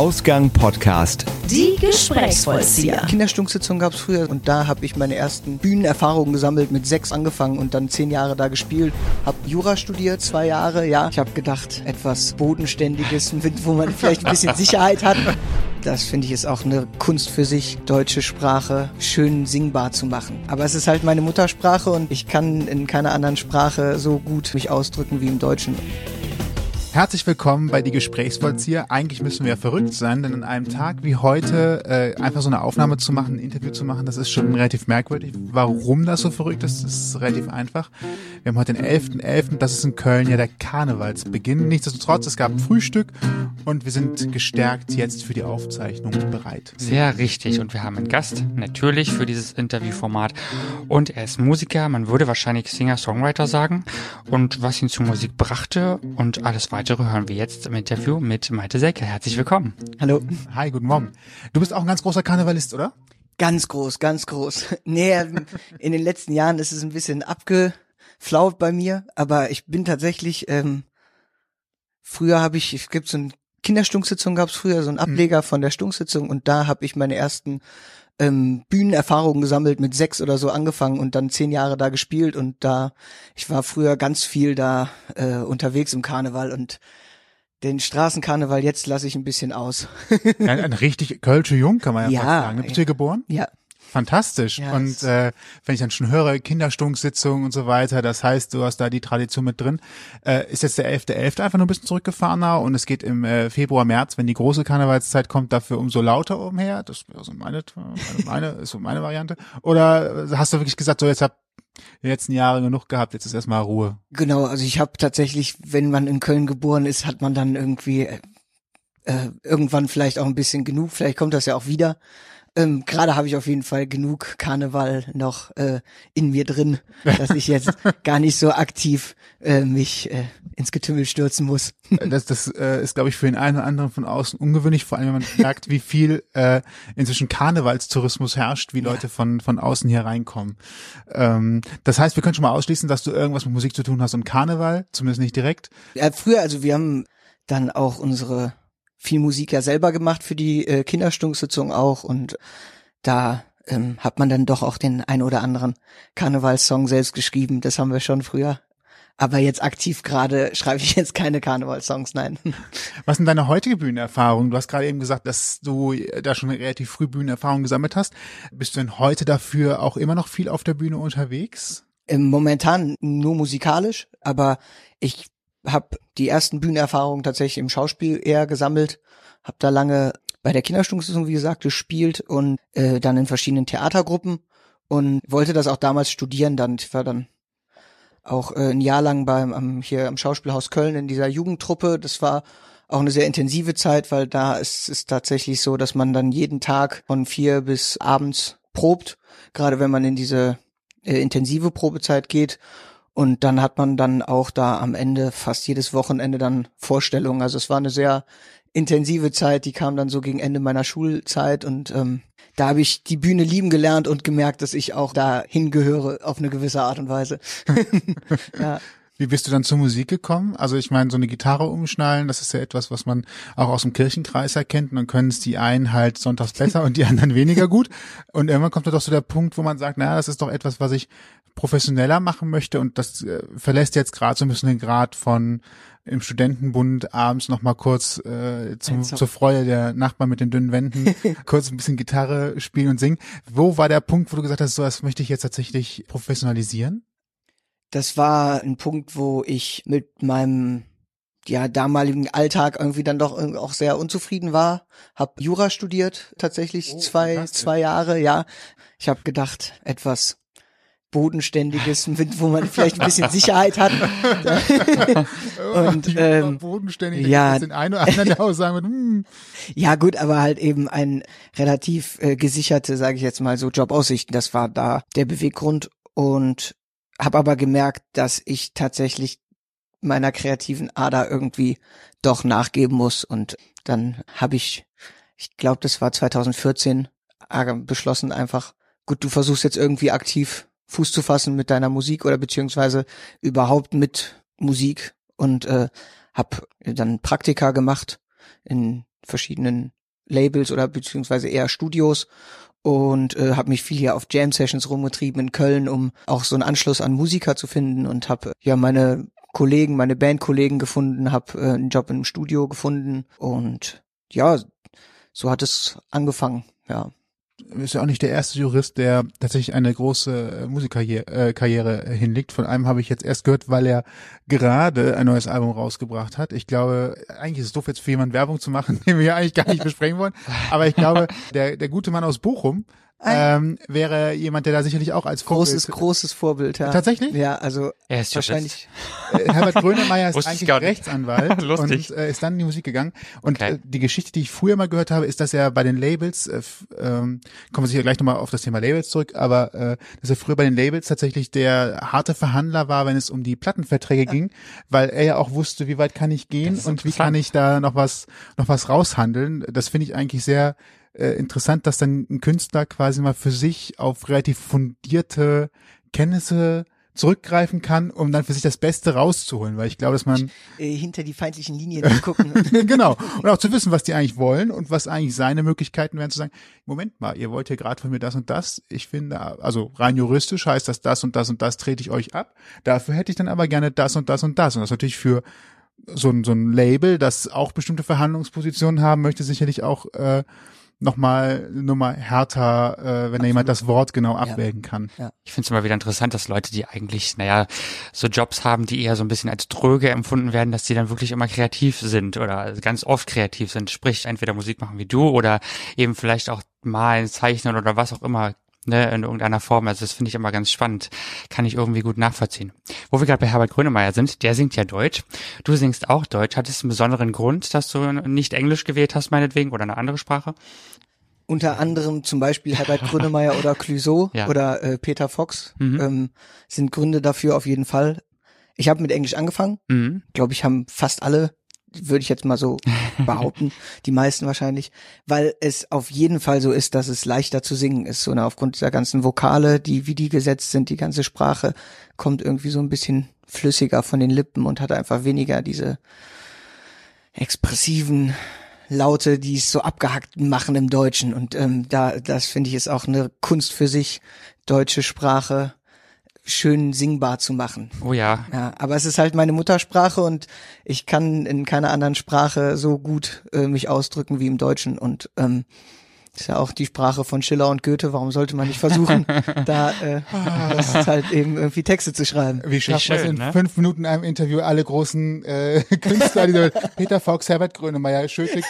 Ausgang Podcast. Die Gesprächsvollzieher. Kinderstunksitzung gab es früher und da habe ich meine ersten Bühnenerfahrungen gesammelt, mit sechs angefangen und dann zehn Jahre da gespielt. Hab Jura studiert, zwei Jahre, ja. Ich habe gedacht, etwas Bodenständiges, wo man vielleicht ein bisschen Sicherheit hat. Das finde ich ist auch eine Kunst für sich, deutsche Sprache schön singbar zu machen. Aber es ist halt meine Muttersprache und ich kann in keiner anderen Sprache so gut mich ausdrücken wie im Deutschen. Herzlich willkommen bei Die Gesprächsvollzieher. Eigentlich müssen wir ja verrückt sein, denn an einem Tag wie heute äh, einfach so eine Aufnahme zu machen, ein Interview zu machen, das ist schon relativ merkwürdig. Warum das so verrückt ist, ist relativ einfach. Wir haben heute den 11.11., .11., das ist in Köln ja der Karnevalsbeginn. Nichtsdestotrotz, es gab ein Frühstück und wir sind gestärkt jetzt für die Aufzeichnung bereit. Sehr richtig und wir haben einen Gast, natürlich für dieses Interviewformat und er ist Musiker, man würde wahrscheinlich Singer-Songwriter sagen und was ihn zur Musik brachte und alles weiter weitere hören wir jetzt im Interview mit Malte Selke. Herzlich willkommen. Hallo. Hi, guten Morgen. Du bist auch ein ganz großer Karnevalist, oder? Ganz groß, ganz groß. Nee, in den letzten Jahren ist es ein bisschen abgeflaut bei mir, aber ich bin tatsächlich, ähm, früher habe ich, es gibt so ein Kinderstunksitzung gab es früher, so ein mhm. Ableger von der Stunksitzung und da habe ich meine ersten ähm, Bühnenerfahrungen gesammelt, mit sechs oder so angefangen und dann zehn Jahre da gespielt und da, ich war früher ganz viel da äh, unterwegs im Karneval und den Straßenkarneval jetzt lasse ich ein bisschen aus. ein, ein richtig kölsche Jung, kann man ja, ja sagen. Bist du hier geboren? Ja. Fantastisch. Ja, und äh, wenn ich dann schon höre, Kinderstunksitzung und so weiter, das heißt, du hast da die Tradition mit drin. Äh, ist jetzt der 11.11. .11. einfach nur ein bisschen zurückgefahrener und es geht im äh, Februar, März, wenn die große Karnevalszeit kommt, dafür umso lauter umher. Das wäre so meine, meine, ist so meine Variante. Oder hast du wirklich gesagt, so jetzt hab die letzten Jahre genug gehabt, jetzt ist erstmal Ruhe. Genau, also ich habe tatsächlich, wenn man in Köln geboren ist, hat man dann irgendwie äh, irgendwann vielleicht auch ein bisschen genug, vielleicht kommt das ja auch wieder. Ähm, Gerade habe ich auf jeden Fall genug Karneval noch äh, in mir drin, dass ich jetzt gar nicht so aktiv äh, mich äh, ins Getümmel stürzen muss. das das äh, ist, glaube ich, für den einen oder anderen von außen ungewöhnlich, vor allem wenn man merkt, wie viel äh, inzwischen Karnevalstourismus herrscht, wie Leute ja. von, von außen hier reinkommen. Ähm, das heißt, wir können schon mal ausschließen, dass du irgendwas mit Musik zu tun hast und Karneval, zumindest nicht direkt. Ja, früher, also wir haben dann auch unsere viel Musik ja selber gemacht für die äh, Kinderstunksitzung auch und da ähm, hat man dann doch auch den ein oder anderen Karnevalssong selbst geschrieben. Das haben wir schon früher. Aber jetzt aktiv gerade schreibe ich jetzt keine Karnevalssongs, nein. Was sind deine heutige Bühnenerfahrung? Du hast gerade eben gesagt, dass du da schon relativ früh Bühnenerfahrung gesammelt hast. Bist du denn heute dafür auch immer noch viel auf der Bühne unterwegs? Ähm, momentan nur musikalisch, aber ich habe die ersten Bühnenerfahrungen tatsächlich im Schauspiel eher gesammelt, habe da lange bei der Kinderstundensitzung, wie gesagt, gespielt und äh, dann in verschiedenen Theatergruppen und wollte das auch damals studieren. Dann ich war dann auch äh, ein Jahr lang beim am, hier am Schauspielhaus Köln in dieser Jugendtruppe. Das war auch eine sehr intensive Zeit, weil da ist es tatsächlich so, dass man dann jeden Tag von vier bis abends probt, gerade wenn man in diese äh, intensive Probezeit geht. Und dann hat man dann auch da am Ende fast jedes Wochenende dann Vorstellungen. Also es war eine sehr intensive Zeit, die kam dann so gegen Ende meiner Schulzeit und ähm, da habe ich die Bühne lieben gelernt und gemerkt, dass ich auch da hingehöre auf eine gewisse Art und Weise. ja. Wie bist du dann zur Musik gekommen? Also ich meine, so eine Gitarre umschnallen, das ist ja etwas, was man auch aus dem Kirchenkreis erkennt. Und dann können es die einen halt sonntags besser und die anderen weniger gut. Und irgendwann kommt da doch so der Punkt, wo man sagt, naja, das ist doch etwas, was ich professioneller machen möchte. Und das äh, verlässt jetzt gerade so ein bisschen den Grad von im Studentenbund abends noch mal kurz äh, zum, zur Freude der Nachbarn mit den dünnen Wänden kurz ein bisschen Gitarre spielen und singen. Wo war der Punkt, wo du gesagt hast, so das möchte ich jetzt tatsächlich professionalisieren? Das war ein Punkt, wo ich mit meinem ja damaligen Alltag irgendwie dann doch auch sehr unzufrieden war. Hab Jura studiert tatsächlich oh, zwei zwei Jahre. Ja, ich habe gedacht etwas bodenständiges, wo man vielleicht ein bisschen Sicherheit hat. und ähm, bodenständig, ja, den einen oder anderen, der auch sagen wird, hm. ja gut, aber halt eben ein relativ äh, gesicherte, sage ich jetzt mal so Jobaussichten. Das war da der Beweggrund und habe aber gemerkt, dass ich tatsächlich meiner kreativen Ader irgendwie doch nachgeben muss. Und dann habe ich, ich glaube, das war 2014, äh, beschlossen einfach, gut, du versuchst jetzt irgendwie aktiv Fuß zu fassen mit deiner Musik oder beziehungsweise überhaupt mit Musik. Und äh, habe dann Praktika gemacht in verschiedenen Labels oder beziehungsweise eher Studios und äh, habe mich viel hier auf Jam Sessions rumgetrieben in Köln, um auch so einen Anschluss an Musiker zu finden und habe ja meine Kollegen, meine Bandkollegen gefunden, habe äh, einen Job im Studio gefunden und ja, so hat es angefangen, ja ist ja auch nicht der erste Jurist, der tatsächlich eine große äh, Musikkarriere äh, hinlegt. Von einem habe ich jetzt erst gehört, weil er gerade ein neues Album rausgebracht hat. Ich glaube, eigentlich ist es doof jetzt für jemanden Werbung zu machen, den wir ja eigentlich gar nicht besprechen wollen. Aber ich glaube, der, der gute Mann aus Bochum, ähm, wäre jemand, der da sicherlich auch als Vorbild großes großes Vorbild. Ja. Tatsächlich? Ja, also er ist wahrscheinlich. Äh, Herbert Grönemeyer ist eigentlich Rechtsanwalt und äh, ist dann in die Musik gegangen. Und okay. äh, die Geschichte, die ich früher mal gehört habe, ist, dass er bei den Labels, äh, ähm, kommen wir sicher gleich nochmal auf das Thema Labels zurück, aber äh, dass er früher bei den Labels tatsächlich der harte Verhandler war, wenn es um die Plattenverträge ja. ging, weil er ja auch wusste, wie weit kann ich gehen und wie kann ich da noch was noch was raushandeln. Das finde ich eigentlich sehr äh, interessant, dass dann ein Künstler quasi mal für sich auf relativ fundierte Kenntnisse zurückgreifen kann, um dann für sich das Beste rauszuholen, weil ich glaube, dass man äh, hinter die feindlichen Linien gucken. genau und auch zu wissen, was die eigentlich wollen und was eigentlich seine Möglichkeiten wären zu sagen. Moment mal, ihr wollt hier gerade von mir das und das. Ich finde, also rein juristisch heißt das das und das und das trete ich euch ab. Dafür hätte ich dann aber gerne das und das und das und das natürlich für so ein so ein Label, das auch bestimmte Verhandlungspositionen haben möchte, sicherlich auch äh, nochmal Nummer härter, äh, wenn Absolut. da jemand das Wort genau abwägen ja. kann. Ja. Ich finde es immer wieder interessant, dass Leute, die eigentlich, naja, so Jobs haben, die eher so ein bisschen als dröge empfunden werden, dass die dann wirklich immer kreativ sind oder ganz oft kreativ sind. Sprich, entweder Musik machen wie du oder eben vielleicht auch malen, zeichnen oder was auch immer ne, in irgendeiner Form. Also das finde ich immer ganz spannend. Kann ich irgendwie gut nachvollziehen. Wo wir gerade bei Herbert Grönemeyer sind, der singt ja Deutsch. Du singst auch Deutsch. Hat es einen besonderen Grund, dass du nicht Englisch gewählt hast, meinetwegen, oder eine andere Sprache? Unter anderem zum Beispiel Herbert Grönemeyer oder Clouseau ja. oder äh, Peter Fox mhm. ähm, sind Gründe dafür auf jeden Fall. Ich habe mit Englisch angefangen. Mhm. Glaube ich, haben fast alle würde ich jetzt mal so behaupten, die meisten wahrscheinlich, weil es auf jeden Fall so ist, dass es leichter zu singen ist, so ne, aufgrund dieser ganzen Vokale, die wie die gesetzt sind, die ganze Sprache kommt irgendwie so ein bisschen flüssiger von den Lippen und hat einfach weniger diese expressiven Laute, die es so abgehackt machen im Deutschen. Und ähm, da das finde ich ist auch eine Kunst für sich, deutsche Sprache schön singbar zu machen. Oh ja. Ja, aber es ist halt meine Muttersprache und ich kann in keiner anderen Sprache so gut äh, mich ausdrücken wie im Deutschen und ähm, ist ja auch die Sprache von Schiller und Goethe. Warum sollte man nicht versuchen, da äh, das ist halt eben irgendwie Texte zu schreiben? Wie schafft man es in ne? fünf Minuten einem Interview alle großen äh, Künstler, die Peter Fox, Herbert Grönemeyer, Schöte,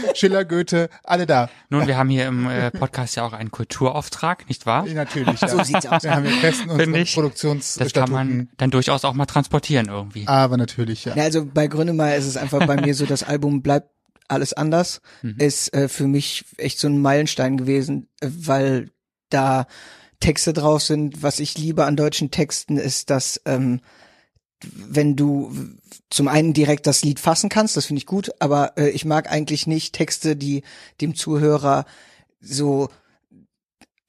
Schiller, Goethe, alle da. Nun, wir haben hier im äh, Podcast ja auch einen Kulturauftrag, nicht wahr? Natürlich. Ja. So sieht's aus. Wir haben hier festen unsere Produktions Das kann man dann durchaus auch mal transportieren irgendwie. Aber natürlich, ja. ja also bei Grönemeyer ist es einfach bei mir so, das Album bleibt alles anders mhm. ist äh, für mich echt so ein Meilenstein gewesen, äh, weil da Texte drauf sind. Was ich liebe an deutschen Texten ist, dass ähm, wenn du zum einen direkt das Lied fassen kannst, das finde ich gut, aber äh, ich mag eigentlich nicht Texte, die dem Zuhörer so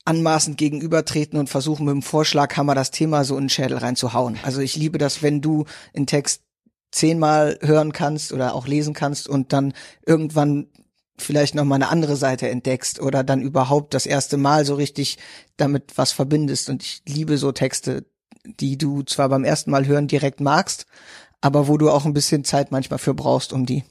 anmaßend gegenübertreten und versuchen mit dem Vorschlaghammer das Thema so in den Schädel reinzuhauen. Also ich liebe das, wenn du einen Text zehnmal hören kannst oder auch lesen kannst und dann irgendwann vielleicht noch mal eine andere Seite entdeckst oder dann überhaupt das erste Mal so richtig damit was verbindest. Und ich liebe so Texte, die du zwar beim ersten Mal hören direkt magst, aber wo du auch ein bisschen Zeit manchmal für brauchst, um die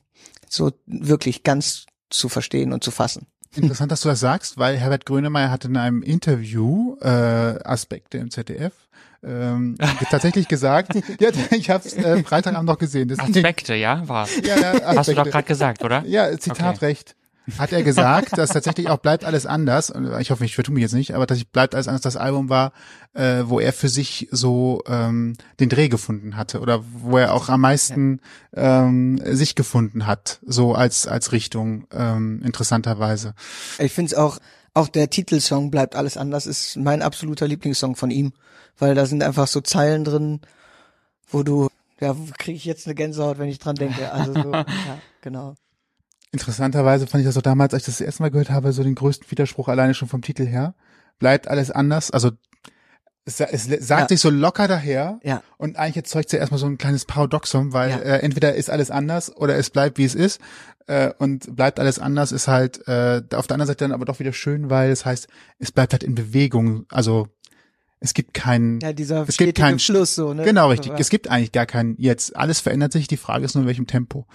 so wirklich ganz zu verstehen und zu fassen. Interessant, dass du das sagst, weil Herbert Grönemeyer hat in einem Interview äh, Aspekte im ZDF ähm, tatsächlich gesagt. ja, ich habe es äh, Freitagabend noch gesehen. Das Aspekte, ja, war. Ja, ja, Aspekte. Hast du doch gerade gesagt, oder? Ja, Zitatrecht. Okay. Hat er gesagt, dass tatsächlich auch bleibt alles anders. Ich hoffe, ich vertue mich jetzt nicht, aber tatsächlich bleibt alles anders. Das Album war, äh, wo er für sich so ähm, den Dreh gefunden hatte oder wo er auch am meisten ja. ähm, sich gefunden hat, so als als Richtung ähm, interessanterweise. Ich finde es auch auch der Titelsong bleibt alles anders ist mein absoluter Lieblingssong von ihm, weil da sind einfach so Zeilen drin, wo du, ja, kriege ich jetzt eine Gänsehaut, wenn ich dran denke. Also so, ja, genau. Interessanterweise fand ich das auch damals, als ich das erste Mal gehört habe, so den größten Widerspruch alleine schon vom Titel her. Bleibt alles anders. Also es, es sagt Ja. sich so locker daher Ja. und eigentlich erzeugt es ja erstmal so ein kleines Paradoxum, weil Ja. äh, entweder ist alles anders oder es bleibt wie es ist äh, und bleibt alles anders ist halt äh, auf der anderen Seite dann aber doch wieder schön, weil es heißt, es bleibt halt in Bewegung, also es gibt keinen Ja, dieser es gibt keinen Fluss so, ne? Genau, richtig. Ja. Es gibt eigentlich gar keinen jetzt. Alles verändert sich, die Frage ist nur in welchem Tempo.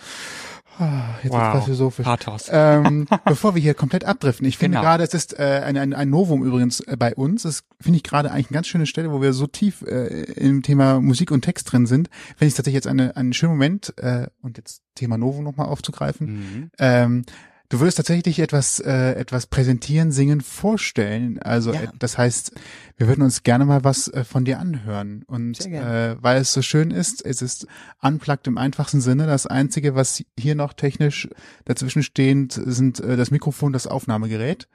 Ah, Jetzt Wow. wow. philosophisch. Pathos. Ähm, bevor wir hier komplett abdriften, ich finde Genau. gerade, es ist äh, ein, ein, ein Novum übrigens äh, bei uns. Das finde ich gerade eigentlich eine ganz schöne Stelle, wo wir so tief äh, im Thema Musik und Text drin sind. Finde ich tatsächlich jetzt eine, einen schönen Moment, äh, und jetzt Thema Novum nochmal aufzugreifen. Mhm. Ähm, du würdest tatsächlich etwas, äh, etwas präsentieren, singen, vorstellen. Also Ja. äh, das heißt, wir würden uns gerne mal was äh, von dir anhören. Und äh, weil es so schön ist, es ist unplugged im einfachsten Sinne. Das Einzige, was hier noch technisch dazwischen stehend, sind äh, das Mikrofon, das Aufnahmegerät.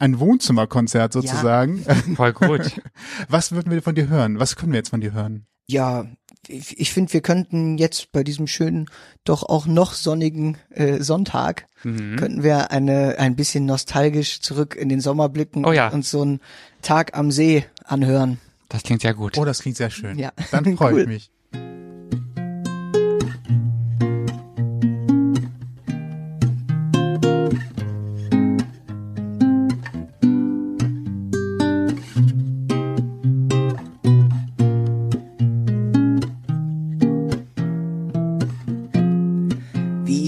Ein Wohnzimmerkonzert sozusagen. Voll gut. Was würden wir von dir hören? Was können wir jetzt von dir hören? Ja, ich, ich finde, wir könnten jetzt bei diesem schönen, doch auch noch sonnigen äh, Sonntag, Mhm. könnten wir eine ein bisschen nostalgisch zurück in den Sommer blicken Oh ja. und so einen Tag am See anhören. Das klingt ja gut. Oh, das klingt sehr schön. Ja. Dann freue Cool. ich mich.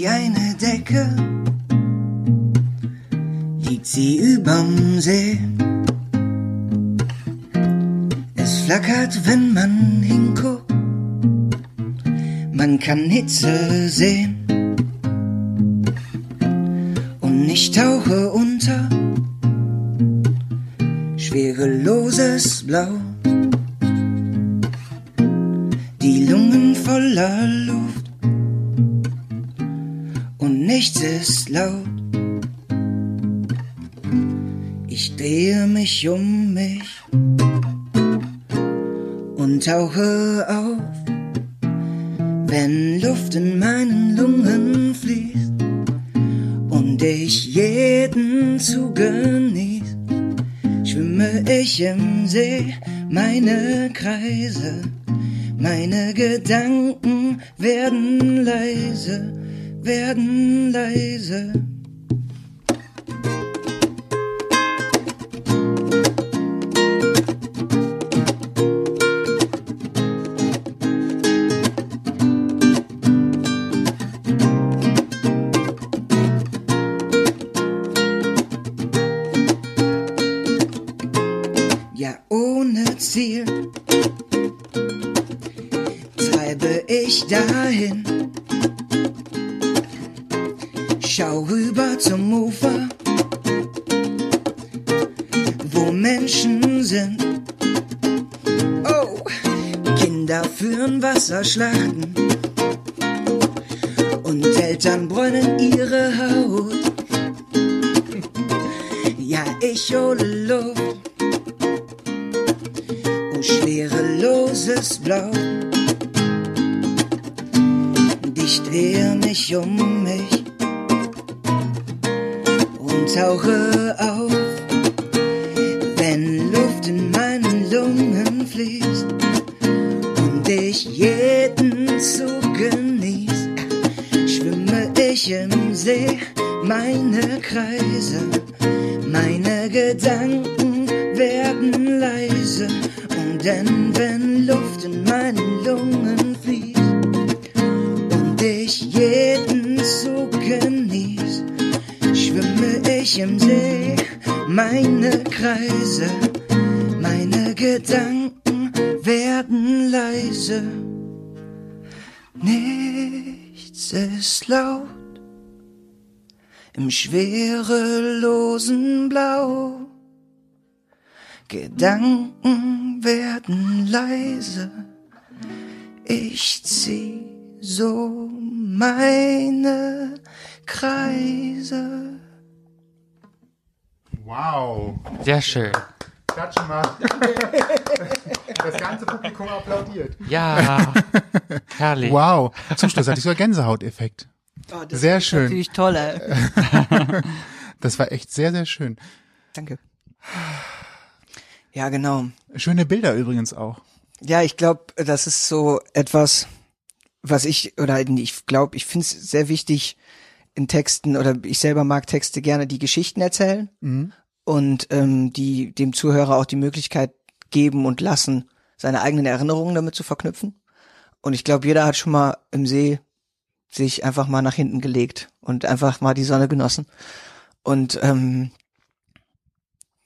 Wie eine Decke liegt sie überm See. Es flackert, wenn man hinguckt. Man kann Hitze sehen. Und ich tauche unter. Schwereloses Blau. Schwereloses Blau. Und ich drehe mich um mich und tauche auf, Gedanken werden leise. Ich zieh so meine Kreise. Wow. Sehr schön. Klatsche mal. Das ganze Publikum applaudiert. Ja. Herrlich. Wow. Zum Schluss hatte ich so einen Gänsehauteffekt. Oh, das Sehr ist schön. Natürlich toll. Ey. Das war echt sehr, sehr schön. Danke. Ja, genau. Schöne Bilder übrigens auch. Ja, ich glaube, das ist so etwas, was ich, oder ich glaube, ich finde es sehr wichtig in Texten, oder ich selber mag Texte gerne, die Geschichten erzählen Mhm. und ähm, die dem Zuhörer auch die Möglichkeit geben und lassen, seine eigenen Erinnerungen damit zu verknüpfen. Und ich glaube, jeder hat schon mal im See sich einfach mal nach hinten gelegt und einfach mal die Sonne genossen. Und ähm,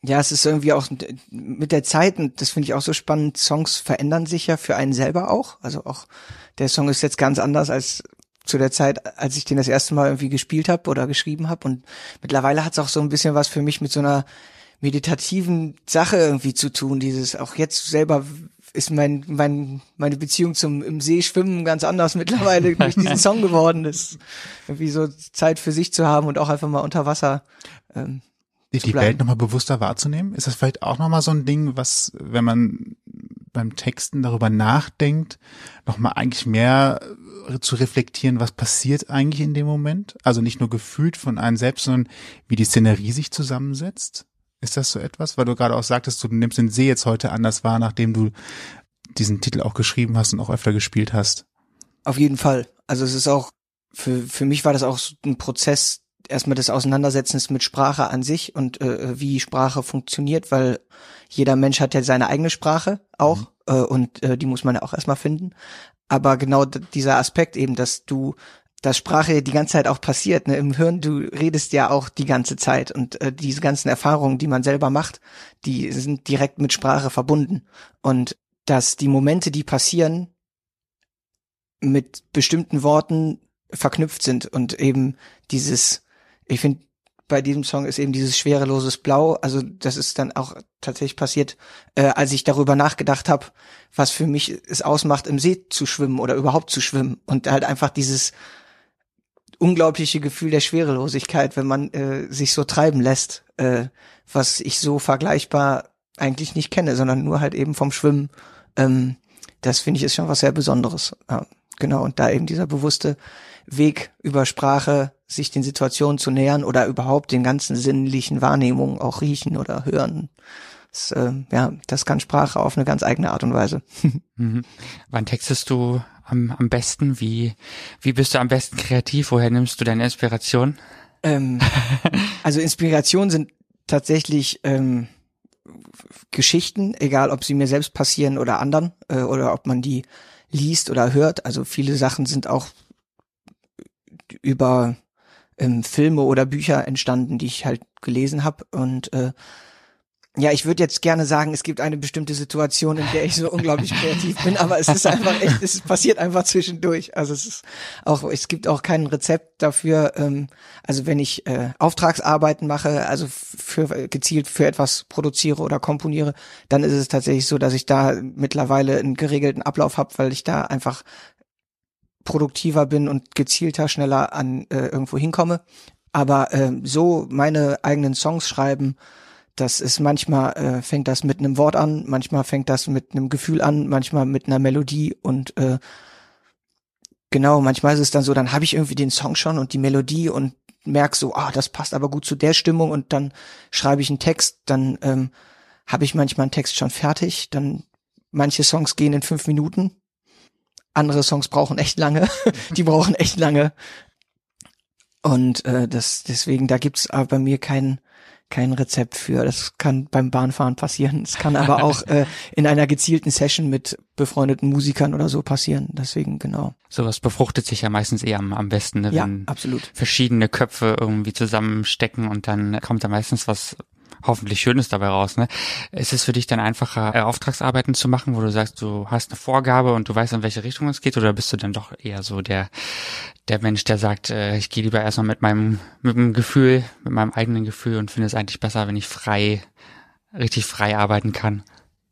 ja, es ist irgendwie auch mit der Zeit, und das finde ich auch so spannend, Songs verändern sich ja für einen selber auch. Also auch der Song ist jetzt ganz anders als zu der Zeit, als ich den das erste Mal irgendwie gespielt habe oder geschrieben habe. Und mittlerweile hat es auch so ein bisschen was für mich mit so einer meditativen Sache irgendwie zu tun. Dieses auch jetzt selber ist mein, mein, meine Beziehung zum im See schwimmen ganz anders mittlerweile durch diesen Song geworden. Ist irgendwie so Zeit für sich zu haben und auch einfach mal unter Wasser. Ähm, Die, bleiben. Welt nochmal bewusster wahrzunehmen? Ist das vielleicht auch nochmal so ein Ding, was, wenn man beim Texten darüber nachdenkt, nochmal eigentlich mehr äh, zu reflektieren, was passiert eigentlich in dem Moment? Also nicht nur gefühlt von einem selbst, sondern wie die Szenerie sich zusammensetzt? Ist das so etwas? Weil du gerade auch sagtest, du nimmst den See jetzt heute anders wahr, nachdem du diesen Titel auch geschrieben hast und auch öfter gespielt hast. Auf jeden Fall. Also es ist auch, für, für mich war das auch so ein Prozess, erstmal des Auseinandersetzens mit Sprache an sich und äh, wie Sprache funktioniert, weil jeder Mensch hat ja seine eigene Sprache auch Mhm. äh, und äh, die muss man ja auch erstmal finden. Aber genau dieser Aspekt eben, dass du, dass Sprache die ganze Zeit auch passiert, ne? im Hirn, du redest ja auch die ganze Zeit und äh, diese ganzen Erfahrungen, die man selber macht, die sind direkt mit Sprache verbunden und dass die Momente, die passieren, mit bestimmten Worten verknüpft sind und eben dieses, ich finde, bei diesem Song ist eben dieses schwereloses Blau, also das ist dann auch tatsächlich passiert, äh, als ich darüber nachgedacht habe, was für mich es ausmacht, im See zu schwimmen oder überhaupt zu schwimmen und halt einfach dieses unglaubliche Gefühl der Schwerelosigkeit, wenn man äh, sich so treiben lässt, äh, was ich so vergleichbar eigentlich nicht kenne, sondern nur halt eben vom Schwimmen. Ähm, das finde ich ist schon was sehr Besonderes. Ja, genau, und da eben dieser bewusste Weg über Sprache, sich den Situationen zu nähern oder überhaupt den ganzen sinnlichen Wahrnehmungen auch riechen oder hören. Das, äh, ja, das kann Sprache auf eine ganz eigene Art und Weise. Mhm. Wann textest du am, am besten? Wie, wie bist du am besten kreativ? Woher nimmst du deine Inspiration? Ähm, also Inspiration sind tatsächlich ähm, Geschichten, egal ob sie mir selbst passieren oder anderen, äh, oder ob man die liest oder hört. Also viele Sachen sind auch über ähm, Filme oder Bücher entstanden, die ich halt gelesen habe. Und äh, ja, ich würde jetzt gerne sagen, es gibt eine bestimmte Situation, in der ich so unglaublich kreativ bin, aber es ist einfach echt, es passiert einfach zwischendurch. Also es ist auch, es gibt auch kein Rezept dafür. Ähm, also wenn ich äh, Auftragsarbeiten mache, also für gezielt für etwas produziere oder komponiere, dann ist es tatsächlich so, dass ich da mittlerweile einen geregelten Ablauf habe, weil ich da einfach produktiver bin und gezielter schneller an äh, irgendwo hinkomme. Aber ähm, so meine eigenen Songs schreiben, das ist manchmal äh, fängt das mit einem Wort an, manchmal fängt das mit einem Gefühl an, manchmal mit einer Melodie und äh, genau, manchmal ist es dann so, dann habe ich irgendwie den Song schon und die Melodie und merk so, ah, das passt aber gut zu der Stimmung und dann schreibe ich einen Text, dann ähm, habe ich manchmal einen Text schon fertig, dann manche Songs gehen in fünf Minuten, andere Songs brauchen echt lange, die brauchen echt lange und äh, das deswegen da gibt's aber bei mir kein kein Rezept für. Das kann beim Bahnfahren passieren. Es kann aber auch äh, in einer gezielten Session mit befreundeten Musikern oder so passieren. Deswegen genau. Sowas befruchtet sich ja meistens eher am, am besten, ne? Ja, wenn absolut. verschiedene Köpfe irgendwie zusammenstecken und dann kommt da meistens was hoffentlich Schönes dabei raus. Ne? Ist es für dich dann einfacher, äh, Auftragsarbeiten zu machen, wo du sagst, du hast eine Vorgabe und du weißt, in welche Richtung es geht, oder bist du dann doch eher so der der Mensch, der sagt, äh, ich gehe lieber erstmal mit meinem mit dem Gefühl, mit meinem eigenen Gefühl und finde es eigentlich besser, wenn ich frei, richtig frei arbeiten kann.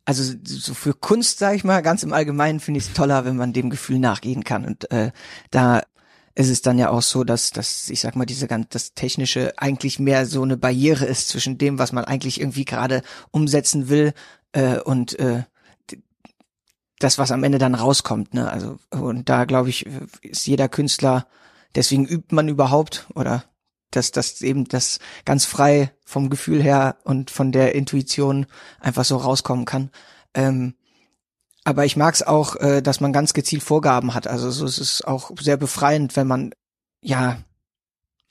Also so für Kunst, sage ich mal, ganz im Allgemeinen finde ich es toller, wenn man dem Gefühl nachgehen kann. Und äh, da ist es dann ja auch so, dass, dass ich sag mal, diese ganz das Technische eigentlich mehr so eine Barriere ist zwischen dem, was man eigentlich irgendwie gerade umsetzen will äh, und äh, das, was am Ende dann rauskommt. Ne? Also und da glaube ich, ist jeder Künstler, deswegen übt man überhaupt oder dass das eben das ganz frei vom Gefühl her und von der Intuition einfach so rauskommen kann. Ähm, aber ich mag es auch, äh, dass man ganz gezielt Vorgaben hat. Also so, es ist auch sehr befreiend, wenn man ja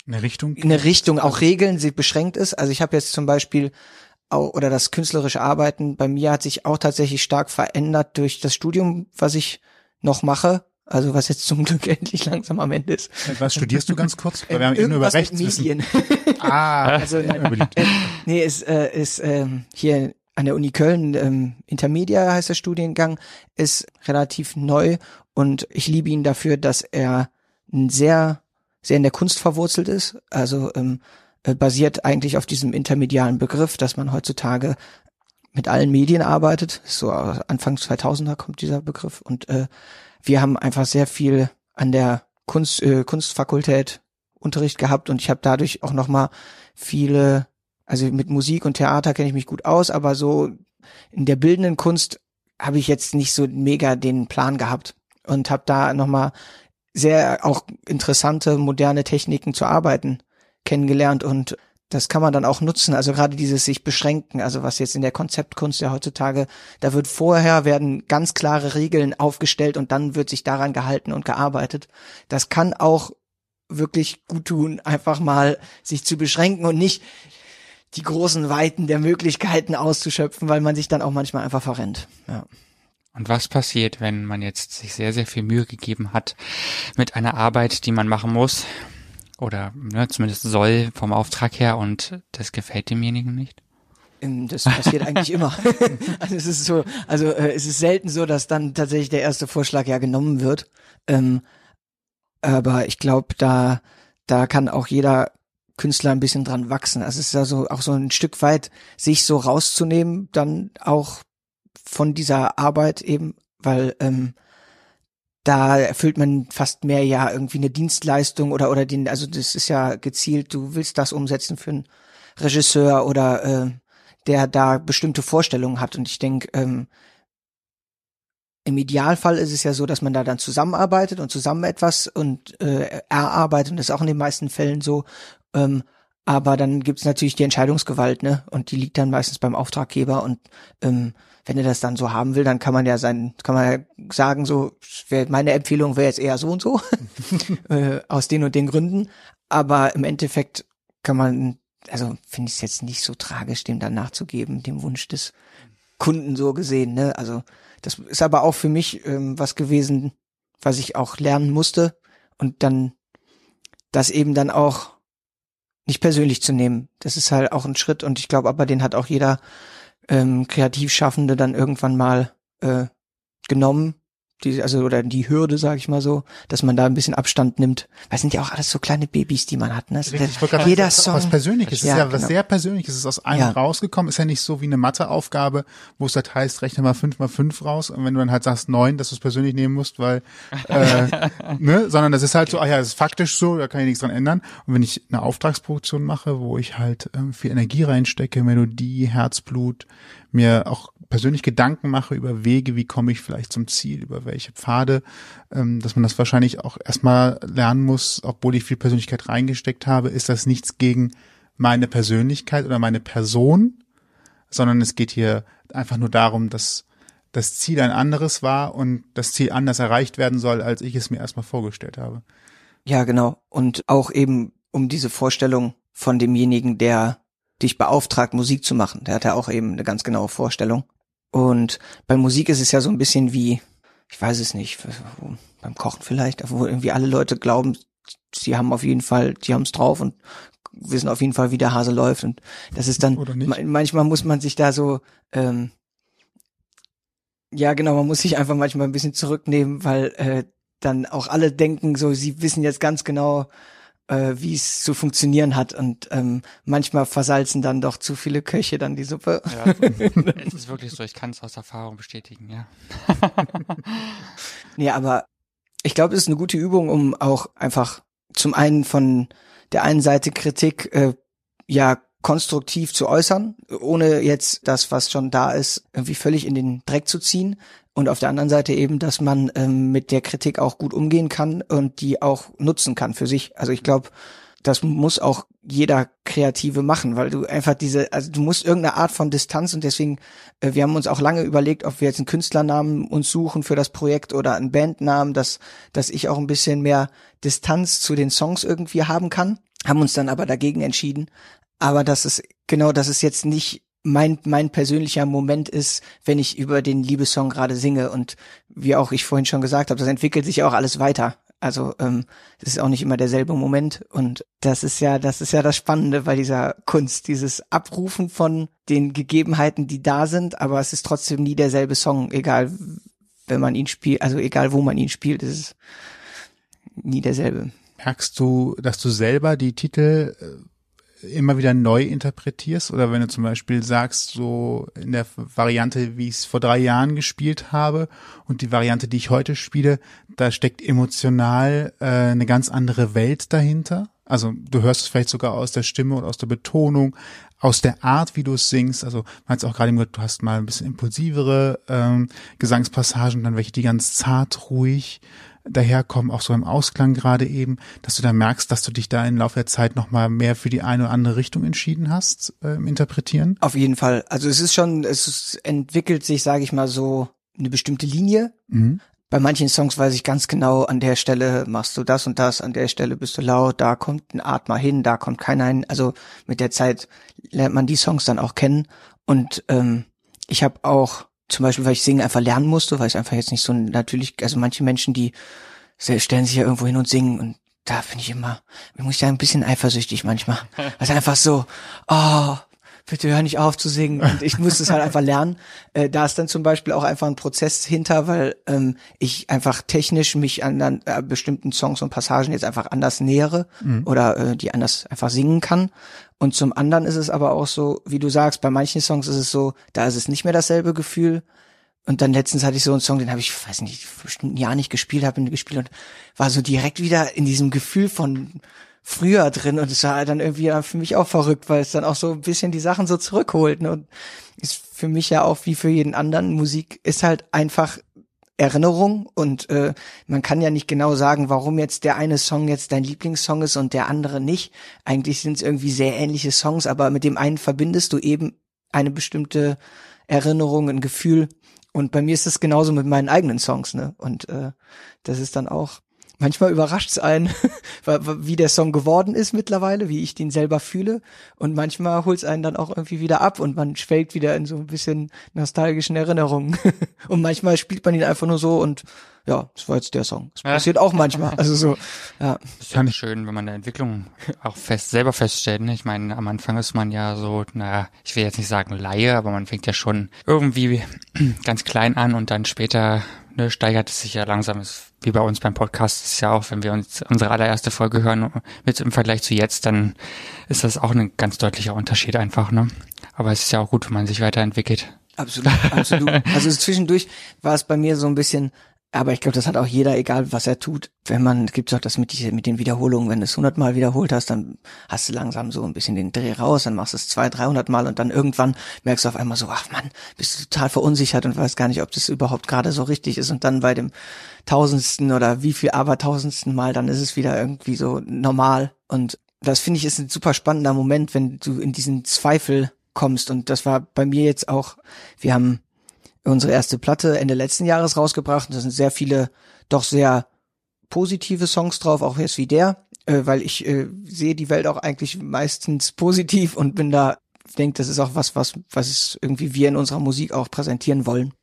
eine Richtung, eine Richtung auch Regeln sie beschränkt ist. Also ich habe jetzt zum Beispiel auch, oder das künstlerische Arbeiten bei mir hat sich auch tatsächlich stark verändert durch das Studium, was ich noch mache. Also was jetzt zum Glück endlich langsam am Ende ist. Was studierst du ganz kurz? Weil wir haben eben über Rechtswissen. Ah, also nein, äh, nee, ist, äh, ist ähm, hier an der Uni Köln, ähm, Intermedia heißt der Studiengang, ist relativ neu und ich liebe ihn dafür, dass er sehr, sehr in der Kunst verwurzelt ist. Also ähm, äh, basiert eigentlich auf diesem intermedialen Begriff, dass man heutzutage mit allen Medien arbeitet. So Anfang 2000er kommt dieser Begriff und äh, wir haben einfach sehr viel an der Kunst, äh, Kunstfakultät Unterricht gehabt und ich habe dadurch auch noch mal viele also mit Musik und Theater kenne ich mich gut aus, aber so in der bildenden Kunst habe ich jetzt nicht so mega den Plan gehabt und habe da nochmal sehr auch interessante moderne Techniken zu arbeiten kennengelernt und das kann man dann auch nutzen. Also gerade dieses sich beschränken, also was jetzt in der Konzeptkunst ja heutzutage, da wird vorher werden ganz klare Regeln aufgestellt und dann wird sich daran gehalten und gearbeitet. Das kann auch wirklich gut tun, einfach mal sich zu beschränken und nicht die großen Weiten der Möglichkeiten auszuschöpfen, weil man sich dann auch manchmal einfach verrennt. Ja. Und was passiert, wenn man jetzt sich sehr, sehr viel Mühe gegeben hat mit einer Arbeit, die man machen muss oder ne, zumindest soll vom Auftrag her und das gefällt demjenigen nicht? Ähm, das passiert eigentlich immer. Also es ist so, also äh, es ist selten so, dass dann tatsächlich der erste Vorschlag ja genommen wird. Ähm, aber ich glaube, da da kann auch jeder Künstler ein bisschen dran wachsen. Also es ist also auch so ein Stück weit, sich so rauszunehmen, dann auch von dieser Arbeit eben, weil ähm, da erfüllt man fast mehr ja irgendwie eine Dienstleistung oder oder den, also das ist ja gezielt, du willst das umsetzen für einen Regisseur oder äh, der da bestimmte Vorstellungen hat. Und ich denke, ähm, im Idealfall ist es ja so, dass man da dann zusammenarbeitet und zusammen etwas und äh, erarbeitet und das ist auch in den meisten Fällen so ähm, aber dann gibt's natürlich die Entscheidungsgewalt, ne? Und die liegt dann meistens beim Auftraggeber und ähm, wenn er das dann so haben will, dann kann man ja sein, kann man ja sagen, so, wär, meine Empfehlung wäre jetzt eher so und so, äh, aus den und den Gründen. Aber im Endeffekt kann man, also finde ich es jetzt nicht so tragisch, dem dann nachzugeben, dem Wunsch des Kunden so gesehen, ne? Also das ist aber auch für mich ähm, was gewesen, was ich auch lernen musste und dann das eben dann auch nicht persönlich zu nehmen. Das ist halt auch ein Schritt und ich glaube aber, den hat auch jeder ähm, Kreativschaffende dann irgendwann mal äh, genommen die, also oder die Hürde, sage ich mal so, dass man da ein bisschen Abstand nimmt. Weil es sind ja auch alles so kleine Babys, die man hat. Ne? Richtig, ich jeder sagen, Song. Was Persönliches. Es ja, ist ja was genau. sehr Persönliches. Es ist aus einem ja. rausgekommen. Ist ja nicht so wie eine Matheaufgabe, wo es halt heißt, rechne mal fünf mal fünf raus. Und wenn du dann halt sagst neun, dass du es persönlich nehmen musst, weil, äh, ne, sondern das ist halt so, ach ja, das ist faktisch so, da kann ich nichts dran ändern. Und wenn ich eine Auftragsproduktion mache, wo ich halt ähm, viel Energie reinstecke, Melodie, Herzblut, mir auch persönlich Gedanken mache über Wege, wie komme ich vielleicht zum Ziel, über welche Pfade, ähm, dass man das wahrscheinlich auch erstmal lernen muss, obwohl ich viel Persönlichkeit reingesteckt habe, ist das nichts gegen meine Persönlichkeit oder meine Person, sondern es geht hier einfach nur darum, dass das Ziel ein anderes war und das Ziel anders erreicht werden soll, als ich es mir erstmal vorgestellt habe. Ja, genau. Und auch eben um diese Vorstellung von demjenigen, der dich beauftragt, Musik zu machen. Der hat ja auch eben eine ganz genaue Vorstellung. Und bei Musik ist es ja so ein bisschen wie, ich weiß es nicht, beim Kochen vielleicht, wo irgendwie alle Leute glauben, sie haben auf jeden Fall, die haben es drauf und wissen auf jeden Fall, wie der Hase läuft. Und das ist dann, manchmal muss man sich da so, ähm, ja genau, man muss sich einfach manchmal ein bisschen zurücknehmen, weil äh, dann auch alle denken, so, sie wissen jetzt ganz genau, äh, wie es zu funktionieren hat. Und ähm, manchmal versalzen dann doch zu viele Köche dann die Suppe. Ja, es ist wirklich so, ich kann es aus Erfahrung bestätigen, ja. nee, aber ich glaube, es ist eine gute Übung, um auch einfach zum einen von der einen Seite Kritik äh, ja konstruktiv zu äußern, ohne jetzt das, was schon da ist, irgendwie völlig in den Dreck zu ziehen. Und auf der anderen Seite eben, dass man ähm, mit der Kritik auch gut umgehen kann und die auch nutzen kann für sich. Also ich glaube, das muss auch jeder Kreative machen, weil du einfach diese, also du musst irgendeine Art von Distanz und deswegen, äh, wir haben uns auch lange überlegt, ob wir jetzt einen Künstlernamen uns suchen für das Projekt oder einen Bandnamen, dass, dass ich auch ein bisschen mehr Distanz zu den Songs irgendwie haben kann, haben uns dann aber dagegen entschieden. Aber das ist, genau, das ist jetzt nicht mein, mein persönlicher Moment ist, wenn ich über den Liebessong gerade singe und wie auch ich vorhin schon gesagt habe, das entwickelt sich auch alles weiter. Also ähm, das ist auch nicht immer derselbe Moment und das ist ja, das ist ja das Spannende bei dieser Kunst, dieses Abrufen von den Gegebenheiten, die da sind, aber es ist trotzdem nie derselbe Song, egal wenn man ihn spielt, also egal wo man ihn spielt, ist es nie derselbe. Merkst du, dass du selber die Titel äh, immer wieder neu interpretierst oder wenn du zum Beispiel sagst, so in der Variante, wie ich es vor drei Jahren gespielt habe und die Variante, die ich heute spiele, da steckt emotional äh, eine ganz andere Welt dahinter. Also du hörst es vielleicht sogar aus der Stimme und aus der Betonung, aus der Art, wie du es singst. Also meinst auch gerade, du hast mal ein bisschen impulsivere ähm, Gesangspassagen, dann welche, die ganz zart, ruhig daherkommen, auch so im Ausklang gerade eben, dass du da merkst, dass du dich da im Laufe der Zeit nochmal mehr für die eine oder andere Richtung entschieden hast äh, Interpretieren? Auf jeden Fall. Also es ist schon, es entwickelt sich, sage ich mal, so eine bestimmte Linie. Mhm. Bei manchen Songs weiß ich ganz genau, an der Stelle machst du das und das, an der Stelle bist du laut, da kommt ein Atmer hin, da kommt keiner hin. Also mit der Zeit lernt man die Songs dann auch kennen. Und ähm, ich habe auch zum Beispiel, weil ich singen einfach lernen musste, weil es einfach jetzt nicht so natürlich, also manche Menschen, die stellen sich ja irgendwo hin und singen und da finde ich immer, muss ich sagen, ein bisschen eifersüchtig manchmal. Also einfach so, oh, bitte hör nicht auf zu singen. Und ich musste es halt einfach lernen. Äh, da ist dann zum Beispiel auch einfach ein Prozess hinter, weil ähm, ich einfach technisch mich an, an äh, bestimmten Songs und Passagen jetzt einfach anders nähere mhm. oder äh, die anders einfach singen kann. Und zum anderen ist es aber auch so, wie du sagst, bei manchen Songs ist es so, da ist es nicht mehr dasselbe Gefühl. Und dann letztens hatte ich so einen Song, den habe ich, weiß nicht, bestimmt ein Jahr nicht gespielt, habe ihn gespielt und war so direkt wieder in diesem Gefühl von früher drin und es war dann irgendwie für mich auch verrückt, weil es dann auch so ein bisschen die Sachen so zurückholt. Ne? Und ist für mich ja auch wie für jeden anderen Musik ist halt einfach Erinnerung und äh, man kann ja nicht genau sagen, warum jetzt der eine Song jetzt dein Lieblingssong ist und der andere nicht. Eigentlich sind es irgendwie sehr ähnliche Songs, aber mit dem einen verbindest du eben eine bestimmte Erinnerung, ein Gefühl. Und bei mir ist es genauso mit meinen eigenen Songs, ne? Und äh, das ist dann auch manchmal überrascht's einen, wie der Song geworden ist mittlerweile, wie ich den selber fühle. Und manchmal holt's einen dann auch irgendwie wieder ab und man schwelgt wieder in so ein bisschen nostalgischen Erinnerungen. und manchmal spielt man ihn einfach nur so und ja, das war jetzt der Song. Das passiert auch manchmal. Also so, ja. Das ist ja schön, wenn man eine Entwicklung auch fest, selber feststellt. Ne? Ich meine, am Anfang ist man ja so, naja, ich will jetzt nicht sagen Laie, aber man fängt ja schon irgendwie ganz klein an und dann später ne, steigert es sich ja langsam. Ist wie bei uns beim Podcast ist ja auch, wenn wir uns unsere allererste Folge hören mit im Vergleich zu jetzt, dann ist das auch ein ganz deutlicher Unterschied einfach. Ne? Aber es ist ja auch gut, wenn man sich weiterentwickelt. Absolut, absolut. Also zwischendurch war es bei mir so ein bisschen, aber ich glaube, das hat auch jeder, egal was er tut. Wenn man, es gibt auch das mit, mit den Wiederholungen, wenn du es hundertmal wiederholt hast, dann hast du langsam so ein bisschen den Dreh raus, dann machst du es zwei, dreihundert Mal und dann irgendwann merkst du auf einmal so, ach Mann, bist du total verunsichert und weißt gar nicht, ob das überhaupt gerade so richtig ist. Und dann bei dem tausendsten oder wie viel aber tausendsten Mal, dann ist es wieder irgendwie so normal. Und das finde ich ist ein super spannender Moment, wenn du in diesen Zweifel kommst. Und das war bei mir jetzt auch, wir haben unsere erste Platte Ende letzten Jahres rausgebracht. Da sind sehr viele doch sehr positive Songs drauf, auch jetzt wie der, äh, weil ich äh, sehe die Welt auch eigentlich meistens positiv und bin da, denke, das ist auch was, was, was irgendwie wir in unserer Musik auch präsentieren wollen.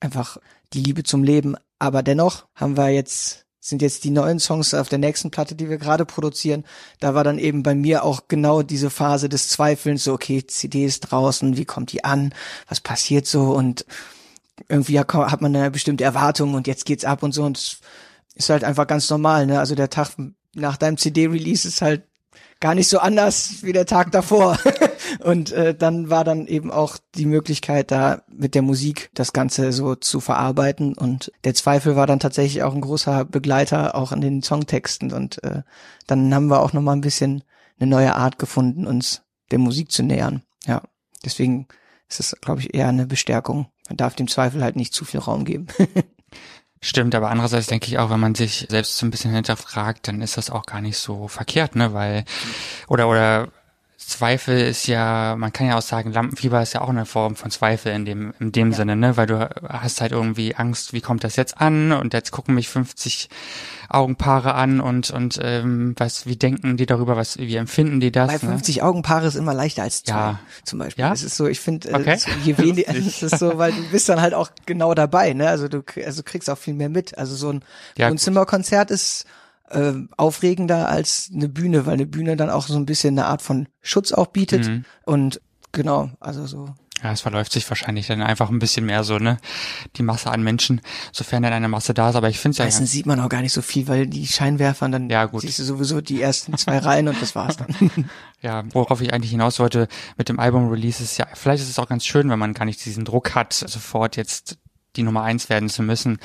Einfach die Liebe zum Leben. Aber dennoch haben wir jetzt sind jetzt die neuen Songs auf der nächsten Platte, die wir gerade produzieren. Da war dann eben bei mir auch genau diese Phase des Zweifelns, so okay, CD ist draußen, wie kommt die an, was passiert so und irgendwie hat man eine bestimmte Erwartung und jetzt geht's ab und so und es ist halt einfach ganz normal, ne? Also der Tag nach deinem CD-Release ist halt gar nicht so anders wie der Tag davor. und äh, dann war dann eben auch die Möglichkeit da mit der Musik das Ganze so zu verarbeiten und der Zweifel war dann tatsächlich auch ein großer Begleiter auch an den Songtexten und äh, dann haben wir auch noch mal ein bisschen eine neue Art gefunden, uns der Musik zu nähern. Ja, deswegen ist es, glaube ich, eher eine Bestärkung man darf dem Zweifel halt nicht zu viel Raum geben. Stimmt, aber andererseits denke ich auch, wenn man sich selbst so ein bisschen hinterfragt, dann ist das auch gar nicht so verkehrt, ne? Weil, oder, oder Zweifel ist ja, man kann ja auch sagen, Lampenfieber ist ja auch eine Form von Zweifel in dem, in dem ja. Sinne, ne? Weil du hast halt irgendwie Angst, wie kommt das jetzt an? Und jetzt gucken mich 50 Augenpaare an und, und ähm, was, wie denken die darüber, was, wie empfinden die das? Bei 50 ne? Augenpaare ist immer leichter als zwei, ja. zum Beispiel. Ja? Es ist so, ich finde, äh, okay. je weniger, es ist so, weil du bist dann halt auch genau dabei, ne? Also du, also kriegst auch viel mehr mit. Also so ein Ja, Wohnzimmerkonzert ist äh, aufregender als eine Bühne, weil eine Bühne dann auch so ein bisschen eine Art von Schutz auch bietet. Mhm. Und genau, also so. Ja, es verläuft sich wahrscheinlich dann einfach ein bisschen mehr so, ne? Die Masse an Menschen, sofern dann eine Masse da ist. Aber ich finde es ja Meistens sieht man auch gar nicht so viel, weil die Scheinwerfer dann Ja, gut. siehst du sowieso die ersten zwei Reihen und das war's dann. Ja, worauf ich eigentlich hinaus wollte mit dem Album-Release ist ja, vielleicht ist es auch ganz schön, wenn man gar nicht diesen Druck hat, sofort jetzt die Nummer eins werden zu müssen,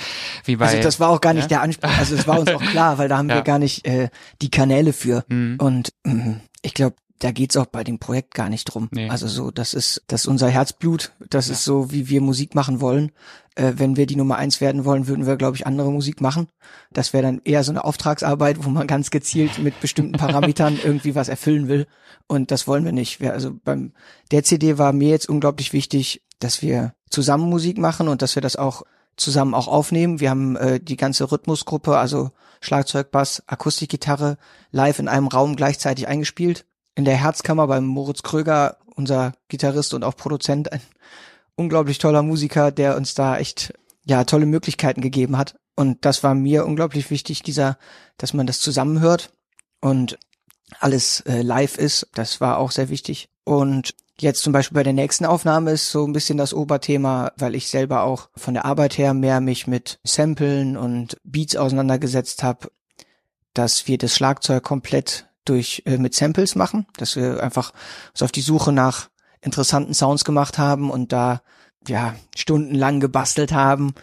wie bei. Also das war auch gar nicht Ja? der Anspruch. Also es war uns auch klar, weil da haben Ja. wir gar nicht äh, die Kanäle für. Mhm. Und mh, ich glaube, da geht's auch bei dem Projekt gar nicht drum. Nee. Also so, das ist, das ist unser Herzblut. Das Ja. ist so, wie wir Musik machen wollen. Äh, wenn wir die Nummer eins werden wollen, würden wir, glaube ich, andere Musik machen. Das wäre dann eher so eine Auftragsarbeit, wo man ganz gezielt mit bestimmten Parametern irgendwie was erfüllen will. Und das wollen wir nicht. Wir, also beim der CD war mir jetzt unglaublich wichtig, dass wir zusammen Musik machen und dass wir das auch zusammen auch aufnehmen. Wir haben äh, die ganze Rhythmusgruppe, also Schlagzeug, Bass, Akustikgitarre, live in einem Raum gleichzeitig eingespielt. In der Herzkammer beim Moritz Kröger, unser Gitarrist und auch Produzent, ein unglaublich toller Musiker, der uns da echt ja tolle Möglichkeiten gegeben hat. Und das war mir unglaublich wichtig, dieser, dass man das zusammenhört und alles äh, live ist. Das war auch sehr wichtig. Und jetzt zum Beispiel bei der nächsten Aufnahme ist so ein bisschen das Oberthema, weil ich selber auch von der Arbeit her mehr mich mit Samplen und Beats auseinandergesetzt habe, dass wir das Schlagzeug komplett durch äh, mit Samples machen, dass wir einfach uns auf die Suche nach interessanten Sounds gemacht haben und da ja stundenlang gebastelt haben.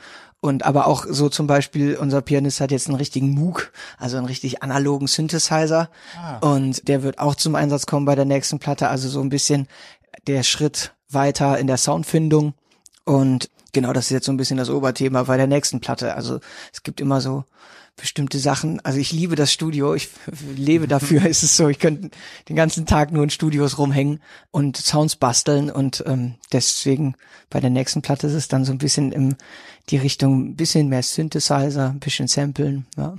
Und aber auch so zum Beispiel unser Pianist hat jetzt einen richtigen Moog, also einen richtig analogen Synthesizer. Ah. und der wird auch zum Einsatz kommen bei der nächsten Platte, also so ein bisschen der Schritt weiter in der Soundfindung und genau das ist jetzt so ein bisschen das Oberthema bei der nächsten Platte. Also es gibt immer so bestimmte Sachen. Also ich liebe das Studio, ich lebe dafür. es ist so, ich könnte den ganzen Tag nur in Studios rumhängen und Sounds basteln und ähm, deswegen bei der nächsten Platte ist es dann so ein bisschen in die Richtung ein bisschen mehr Synthesizer, ein bisschen Samplen. Ja.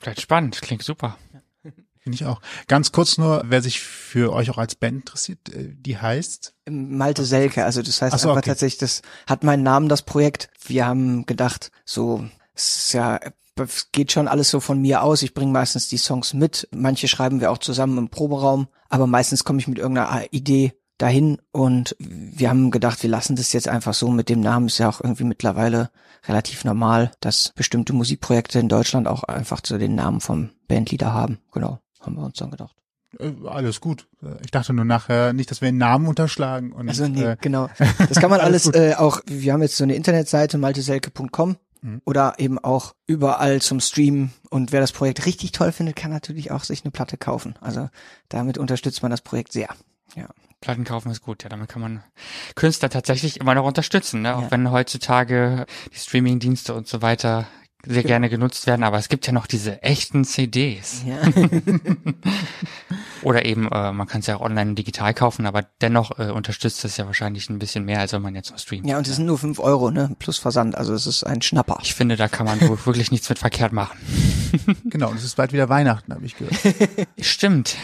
Vielleicht spannend, klingt super. Finde ich auch. Ganz kurz nur, wer sich für euch auch als Band interessiert, äh, die heißt. Malte Selke, also das heißt so, einfach okay. tatsächlich, das hat meinen Namen, das Projekt. Wir haben gedacht, so, es ist ja, es geht schon alles so von mir aus. Ich bringe meistens die Songs mit. Manche schreiben wir auch zusammen im Proberaum, aber meistens komme ich mit irgendeiner Idee dahin und wir haben gedacht, wir lassen das jetzt einfach so mit dem Namen. Ist ja auch irgendwie mittlerweile relativ normal, dass bestimmte Musikprojekte in Deutschland auch einfach zu den Namen vom Bandleader haben. Genau, haben wir uns dann gedacht. Äh, alles gut. Ich dachte nur nachher nicht, dass wir einen Namen unterschlagen. Und, Also nee, äh, genau. Das kann man Alles alles, äh, auch, wir haben jetzt so eine Internetseite, malteselke.com Mhm. oder eben auch überall zum Streamen. Und wer das Projekt richtig toll findet, kann natürlich auch sich eine Platte kaufen. Also damit unterstützt man das Projekt sehr. Ja. Platten kaufen ist gut, ja, damit kann man Künstler tatsächlich immer noch unterstützen, ne? auch Ja. wenn heutzutage die Streamingdienste und so weiter sehr gerne genutzt werden, aber es gibt ja noch diese echten CDs. ja. Oder eben, äh, man kann es ja auch online digital kaufen, aber dennoch äh, unterstützt es ja wahrscheinlich ein bisschen mehr, als wenn man jetzt nur streamt. ja, und es sind nur fünf Euro, ne? Plus Versand. Also es ist ein Schnapper. Ich finde, da kann man wirklich nichts mit verkehrt machen. Genau, und es ist bald wieder Weihnachten, habe ich gehört. Stimmt.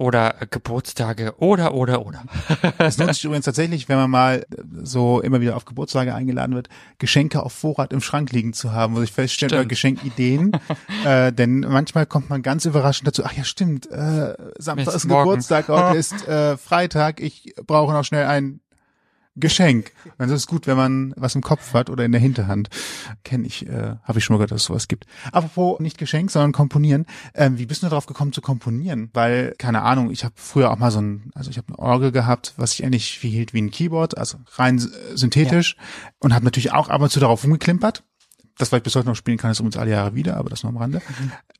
Oder äh, Geburtstage oder, oder, oder. Es lohnt sich übrigens tatsächlich, wenn man mal äh, so immer wieder auf Geburtstage eingeladen wird, Geschenke auf Vorrat im Schrank liegen zu haben, wo ich feststelle, oder. Geschenkideen. äh, denn manchmal kommt man ganz überraschend dazu, ach ja, stimmt, äh, Samstag Mist, ist ein morgen. Geburtstag, heute ist äh, Freitag, ich brauche noch schnell ein Geschenk. Also es ist gut, wenn man was im Kopf hat oder in der Hinterhand. Kenne ich, äh, habe ich schon mal gehört, dass es sowas gibt. Apropos nicht Geschenk, sondern komponieren. Ähm, wie bist du darauf gekommen zu komponieren? Weil, keine Ahnung, ich habe früher auch mal so ein, also ich habe eine Orgel gehabt, was sich ähnlich viel hielt wie ein Keyboard, also rein äh, synthetisch und habe natürlich auch ab und zu darauf rumgeklimpert. Das, was ich bis heute noch spielen kann, ist um uns alle Jahre wieder, aber das nur am Rande.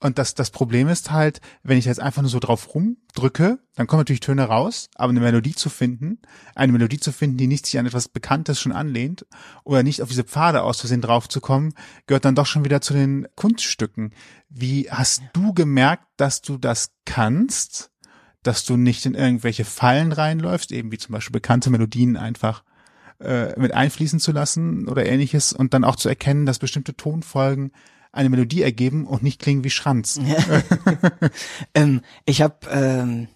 Und das, das Problem ist halt, wenn ich jetzt einfach nur so drauf rumdrücke, dann kommen natürlich Töne raus, aber eine Melodie zu finden, eine Melodie zu finden, die nicht sich an etwas Bekanntes schon anlehnt oder nicht auf diese Pfade aus Versehen draufzukommen, gehört dann doch schon wieder zu den Kunststücken. Wie hast du gemerkt, dass du das kannst? Dass du nicht in irgendwelche Fallen reinläufst, eben wie zum Beispiel bekannte Melodien einfach äh, mit einfließen zu lassen oder ähnliches und dann auch zu erkennen, dass bestimmte Tonfolgen eine Melodie ergeben und nicht klingen wie Schranz. Ähm, ich habe ähm,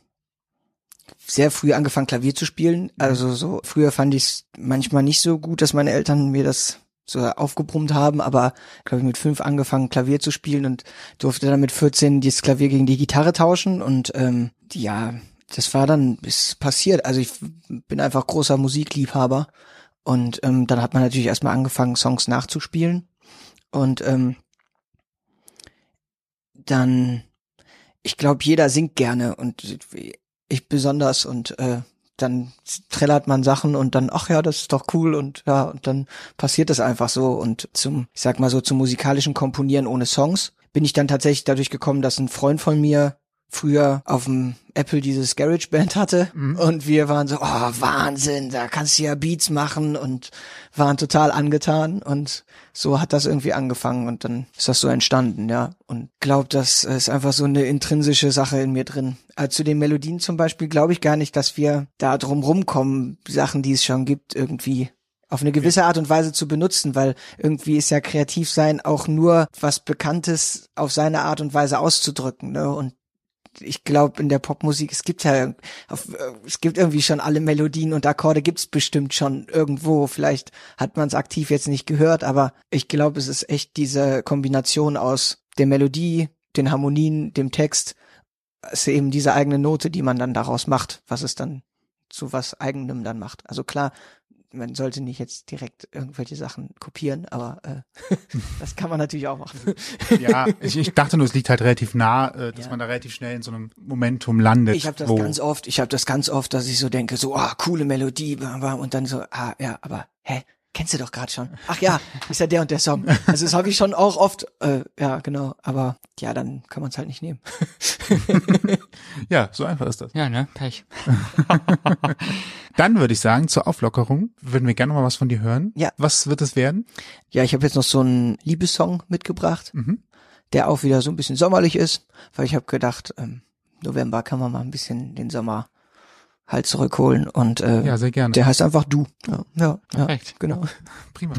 sehr früh angefangen, Klavier zu spielen. Also so früher fand ich es manchmal nicht so gut, dass meine Eltern mir das so aufgebrummt haben, aber glaube ich mit fünf angefangen Klavier zu spielen und durfte dann mit 14 dieses Klavier gegen die Gitarre tauschen und ähm, ja, das war dann ist passiert. Also ich bin einfach großer Musikliebhaber und ähm, dann hat man natürlich erstmal angefangen, Songs nachzuspielen. Und ähm, dann, ich glaube, jeder singt gerne und ich besonders und äh, dann trällert man Sachen und dann, ach ja, das ist doch cool und ja, und dann passiert das einfach so. Und zum, ich sag mal so, zum musikalischen Komponieren ohne Songs bin ich dann tatsächlich dadurch gekommen, dass ein Freund von mir früher auf dem Apple dieses Garage Band hatte mhm. und wir waren so, oh Wahnsinn, da kannst du ja Beats machen und waren total angetan und so hat das irgendwie angefangen und dann ist das so entstanden, ja. Und glaub, das ist einfach so eine intrinsische Sache in mir drin. Also zu den Melodien zum Beispiel glaube ich gar nicht, dass wir da drum rumkommen, Sachen, die es schon gibt, irgendwie auf eine gewisse Art und Weise zu benutzen, weil irgendwie ist ja kreativ sein auch nur was Bekanntes auf seine Art und Weise auszudrücken, ne? Und ich glaube in der Popmusik, es gibt ja, auf, es gibt irgendwie schon alle Melodien und Akkorde gibt's bestimmt schon irgendwo. Vielleicht hat man es aktiv jetzt nicht gehört, aber ich glaube, es ist echt diese Kombination aus der Melodie, den Harmonien, dem Text, ist eben diese eigene Note, die man dann daraus macht, was es dann zu was eigenem dann macht. Also klar, man sollte nicht jetzt direkt irgendwelche Sachen kopieren, aber äh, das kann man natürlich auch machen. ja, ich, ich dachte nur, es liegt halt relativ nah, äh, dass ja. man da relativ schnell in so einem Momentum landet. Ich habe das ganz oft, ich habe das ganz oft, dass ich so denke, so, ah, coole Melodie, und dann so, ah, ja, aber hä, kennst du doch gerade schon. Ach ja, ist ja der und der Song. Also das habe ich schon auch oft, äh, ja genau, aber ja, dann kann man es halt nicht nehmen. ja, so einfach ist das. Ja, ne, Pech. dann würde ich sagen, zur Auflockerung würden wir gerne mal was von dir hören. Ja. Was wird es werden? Ja, ich habe jetzt noch so einen Liebessong mitgebracht, mhm. der auch wieder so ein bisschen sommerlich ist, weil ich habe gedacht, ähm, November kann man mal ein bisschen den Sommer halt zurückholen und äh, ja, sehr gerne. der heißt einfach du. Ja, ja, Perfekt. ja genau. Prima.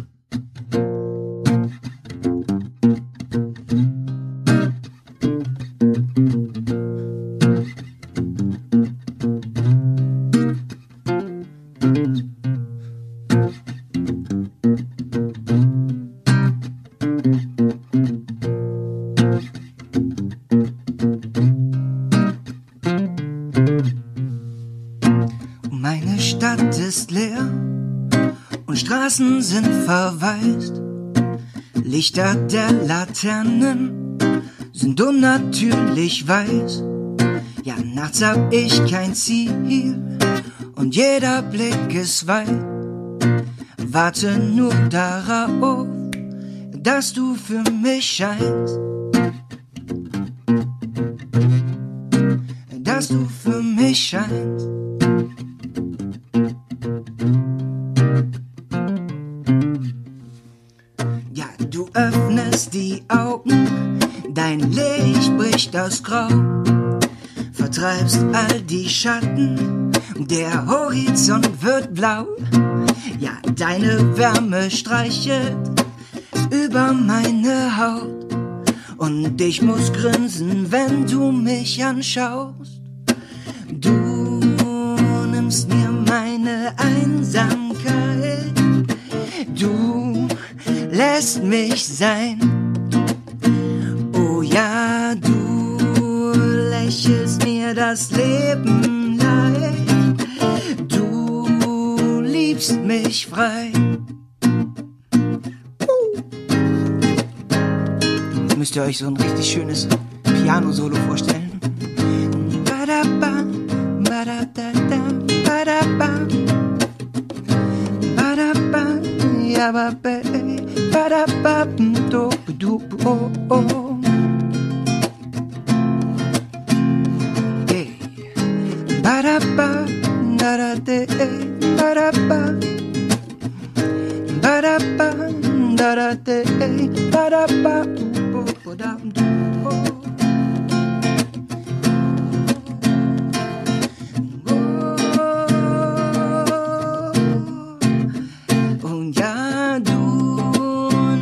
Laternen sind unnatürlich weiß. Ja, nachts hab ich kein Ziel und jeder Blick ist weit. Warte nur darauf, dass du für mich scheinst. Dass du für mich scheinst. Das Grau, vertreibst all die Schatten, der Horizont wird blau. Ja, deine Wärme streichelt über meine Haut und ich muss grinsen, wenn du mich anschaust. Du nimmst mir meine Einsamkeit, du lässt mich sein. Mir das Leben leid. Du liebst mich frei. Jetzt müsst ihr euch so ein richtig schönes Piano-Solo vorstellen. Ba-da-ba, ba-da-ba, do do oh oh. Ba-da-ba, da-da-de, ba-da-ba. Ba-da-ba, da-da-de, ba-da-ba, ba-da-ba.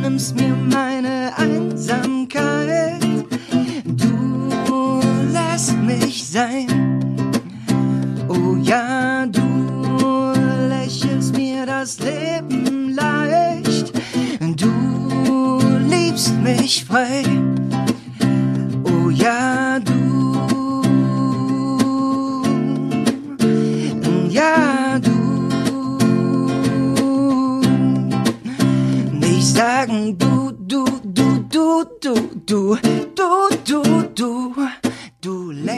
nimmst mir meine Einsamkeit. Du lässt mich sein. Oh ja, du lächelst mir das Leben leicht. Du liebst mich frei. Oh ja, du. Ja, du. Nicht sagen du, du, du, du, du, du, du, du, du.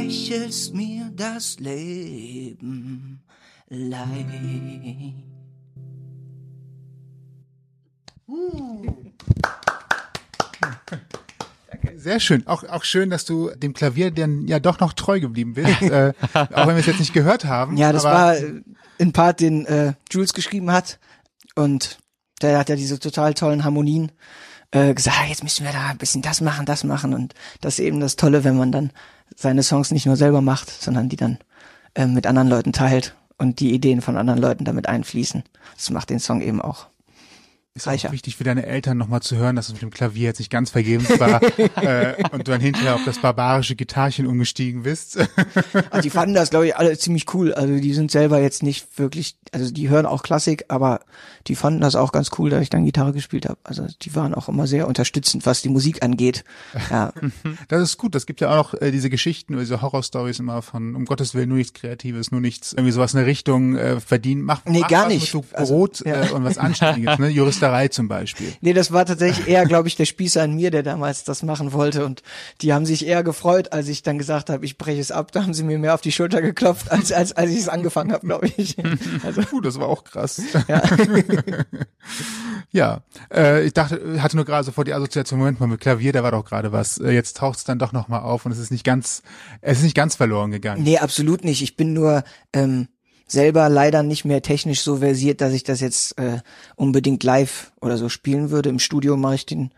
Lächelst mir das Leben leid. Sehr schön. Auch, auch schön, dass du dem Klavier dann ja doch noch treu geblieben bist, äh, auch wenn wir es jetzt nicht gehört haben. Ja, das war äh, ein Part, den äh, Jules geschrieben hat. Und der hat ja diese total tollen Harmonien äh, gesagt, ah, jetzt müssen wir da ein bisschen das machen, das machen. Und das ist eben das Tolle, wenn man dann seine Songs nicht nur selber macht, sondern die dann äh, mit anderen Leuten teilt und die Ideen von anderen Leuten damit einfließen. Das macht den Song eben auch. Ist auch wichtig für deine Eltern nochmal zu hören, dass es mit dem Klavier jetzt nicht ganz vergebens war äh, und du dann hinterher auf das barbarische Gitarrchen umgestiegen bist. Also die fanden das, glaube ich, alle ziemlich cool. Also die sind selber jetzt nicht wirklich, also die hören auch Klassik, aber die fanden das auch ganz cool, dass ich dann Gitarre gespielt habe. Also die waren auch immer sehr unterstützend, was die Musik angeht. Ja, Das ist gut. Das gibt ja auch noch äh, diese Geschichten oder diese Horrorstories immer von um Gottes Willen nur nichts Kreatives, nur nichts irgendwie sowas in der Richtung äh, verdienen. Mach, Nee, mach gar was nicht. Also, Brot ja. äh, und was Anständiges, ne? Juristerei zum Beispiel. nee, das war tatsächlich eher, glaube ich, der Spießer an mir, der damals das machen wollte. Und die haben sich eher gefreut, als ich dann gesagt habe, ich breche es ab. Da haben sie mir mehr auf die Schulter geklopft, als als, als ich es angefangen habe, glaube ich. Also Puh, das war auch krass. ja. Ja, äh, ich dachte, hatte nur gerade sofort die Assoziation, Moment mal, mit Klavier, da war doch gerade was. Äh, jetzt taucht es dann doch nochmal auf und es ist nicht ganz, es ist nicht ganz verloren gegangen. Nee, absolut nicht. Ich bin nur ähm, selber leider nicht mehr technisch so versiert, dass ich das jetzt äh, unbedingt live oder so spielen würde. Im Studio mache ich den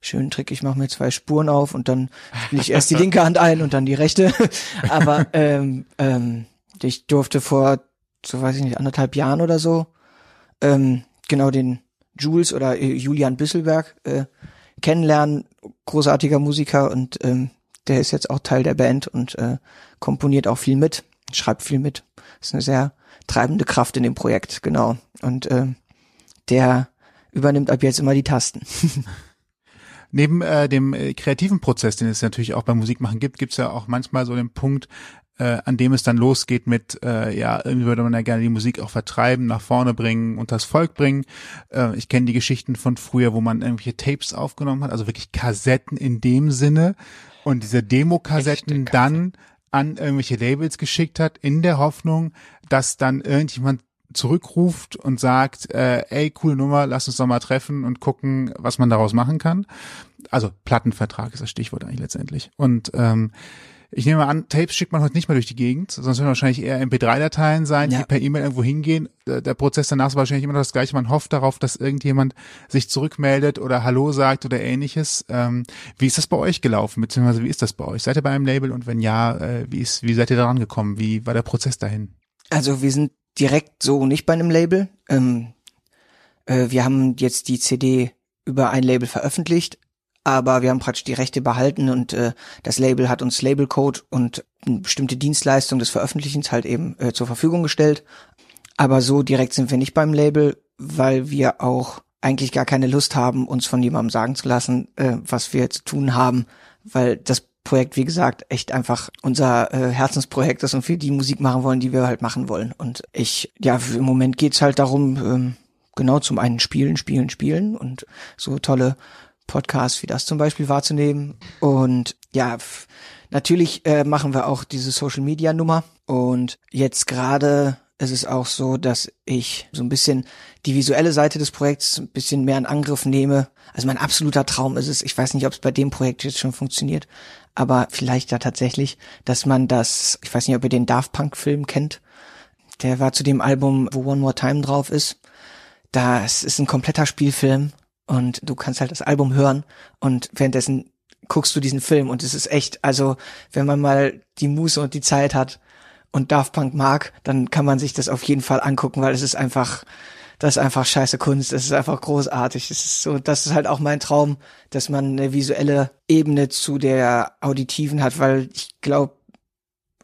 schönen Trick, ich mache mir zwei Spuren auf und dann spiele ich erst die linke Hand ein und dann die rechte. Aber ähm, ähm, ich durfte vor, so weiß ich nicht, anderthalb Jahren oder so, ähm, genau den Jules oder äh, Julian Büsselberg äh, kennenlernen, großartiger Musiker und ähm, der ist jetzt auch Teil der Band und äh, komponiert auch viel mit, schreibt viel mit. Ist eine sehr treibende Kraft in dem Projekt, genau. Und ähm, der übernimmt ab jetzt immer die Tasten. Neben äh, dem äh, kreativen Prozess, den es natürlich auch beim Musikmachen gibt, gibt es ja auch manchmal so den Punkt, äh, an dem es dann losgeht mit, äh, ja, irgendwie würde man ja gerne die Musik auch vertreiben, nach vorne bringen und das Volk bringen. Äh, ich kenne die Geschichten von früher, wo man irgendwelche Tapes aufgenommen hat, also wirklich Kassetten in dem Sinne und diese Demo-Kassetten dann an irgendwelche Labels geschickt hat, in der Hoffnung, dass dann irgendjemand zurückruft und sagt, äh, ey, coole Nummer, lass uns doch mal treffen und gucken, was man daraus machen kann. Also Plattenvertrag ist das Stichwort eigentlich letztendlich. Und ähm, ich nehme an, Tapes schickt man heute nicht mehr durch die Gegend, sonst werden wahrscheinlich eher MP3-Dateien sein, Ja. die per E-Mail irgendwo hingehen. Der Prozess danach ist wahrscheinlich immer noch das gleiche. Man hofft darauf, dass irgendjemand sich zurückmeldet oder Hallo sagt oder ähnliches. Ähm, wie ist das bei euch gelaufen, beziehungsweise wie ist das bei euch? Seid ihr bei einem Label und wenn ja, äh, wie, ist, wie seid ihr daran gekommen? Wie war der Prozess dahin? Also wir sind direkt so nicht bei einem Label. Ähm, äh, wir haben jetzt die CD über ein Label veröffentlicht, aber wir haben praktisch die Rechte behalten und äh, das Label hat uns Labelcode und eine bestimmte Dienstleistung des Veröffentlichens halt eben äh, zur Verfügung gestellt. Aber so direkt sind wir nicht beim Label, weil wir auch eigentlich gar keine Lust haben, uns von jemandem sagen zu lassen, äh, was wir zu tun haben, weil das Projekt, wie gesagt, echt einfach unser äh, Herzensprojekt ist und wir die Musik machen wollen, die wir halt machen wollen. Und ich, ja, im Moment geht's halt darum, ähm, genau zum einen spielen, spielen, spielen und so tolle Podcasts wie das zum Beispiel wahrzunehmen. Und ja, natürlich äh, machen wir auch diese Social Media Nummer. Und jetzt gerade es ist auch so, dass ich so ein bisschen die visuelle Seite des Projekts ein bisschen mehr in Angriff nehme. Also mein absoluter Traum ist es, ich weiß nicht, ob es bei dem Projekt jetzt schon funktioniert, aber vielleicht ja tatsächlich, dass man das, ich weiß nicht, ob ihr den Daft Punk Film kennt. Der war zu dem Album, wo One More Time drauf ist. Das ist ein kompletter Spielfilm und du kannst halt das Album hören und währenddessen guckst du diesen Film und es ist echt, also wenn man mal die Muße und die Zeit hat und Daft Punk mag, dann kann man sich das auf jeden Fall angucken, weil es ist einfach, das ist einfach scheiße Kunst, es ist einfach großartig. Es ist so, das ist halt auch mein Traum, dass man eine visuelle Ebene zu der auditiven hat, weil ich glaube,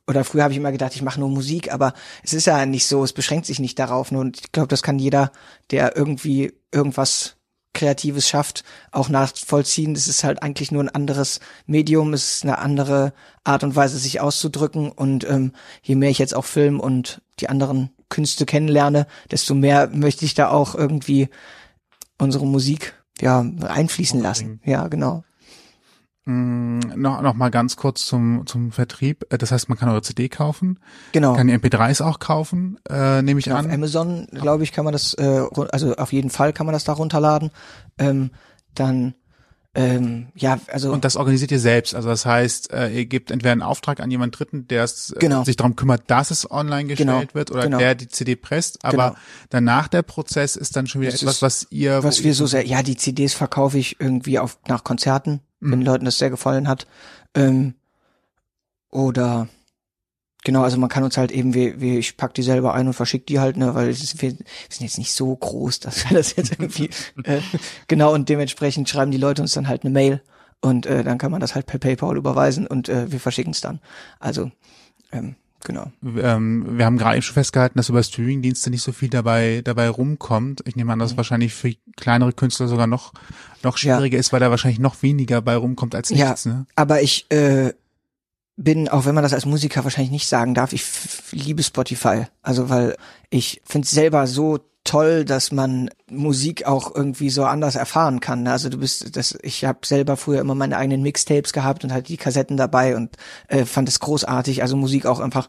oder früher habe ich immer gedacht, ich mache nur Musik, aber es ist ja nicht so, es beschränkt sich nicht darauf. Und ich glaube, das kann jeder, der irgendwie irgendwas Kreatives schafft, auch nachvollziehen. Das ist halt eigentlich nur ein anderes Medium, es ist eine andere Art und Weise, sich auszudrücken. Und ähm, je mehr ich jetzt auch Film und die anderen Künste kennenlerne, desto mehr möchte ich da auch irgendwie unsere Musik ja einfließen lassen. Ja, genau. Mm, noch, noch mal ganz kurz zum, zum Vertrieb. Äh, das heißt, man kann eure CD kaufen. Genau. Kann die MP3s auch kaufen, äh, nehme ich Genau, an. Auf Amazon, glaube ich, kann man das, äh, also auf jeden Fall kann man das da runterladen. Ähm, dann, ähm, ja, also Und das organisiert ihr selbst. Also das heißt, äh, ihr gebt entweder einen Auftrag an jemand Dritten, der es, äh, Genau. sich darum kümmert, dass es online gestellt Genau. wird oder Genau. der die CD presst. Aber Genau. danach der Prozess ist dann schon wieder Das etwas, was ihr, was wir so sehr, ja, die CDs verkaufe ich irgendwie auf nach Konzerten, Mhm. wenn Leuten das sehr gefallen hat. Ähm, oder genau, also man kann uns halt eben, wie, wie ich pack die selber ein und verschick die halt, ne, weil es ist, wir, wir sind jetzt nicht so groß, dass wir das jetzt irgendwie äh, genau und dementsprechend schreiben die Leute uns dann halt eine Mail und äh, dann kann man das halt per PayPal überweisen und äh, wir verschicken es dann. Also ähm, genau. ähm, wir haben gerade eben schon festgehalten, dass über Streamingdienste nicht so viel dabei dabei rumkommt. Ich nehme an, Mhm. dass es wahrscheinlich für kleinere Künstler sogar noch noch schwieriger ist, weil da wahrscheinlich noch weniger bei rumkommt als Ja. nichts. Ne? Aber ich äh, bin, auch wenn man das als Musiker wahrscheinlich nicht sagen darf, ich liebe Spotify. Also weil ich finde es selber so toll, dass man Musik auch irgendwie so anders erfahren kann. Also du bist, das, ich habe selber früher immer meine eigenen Mixtapes gehabt und hatte die Kassetten dabei und äh, fand es großartig. Also Musik auch einfach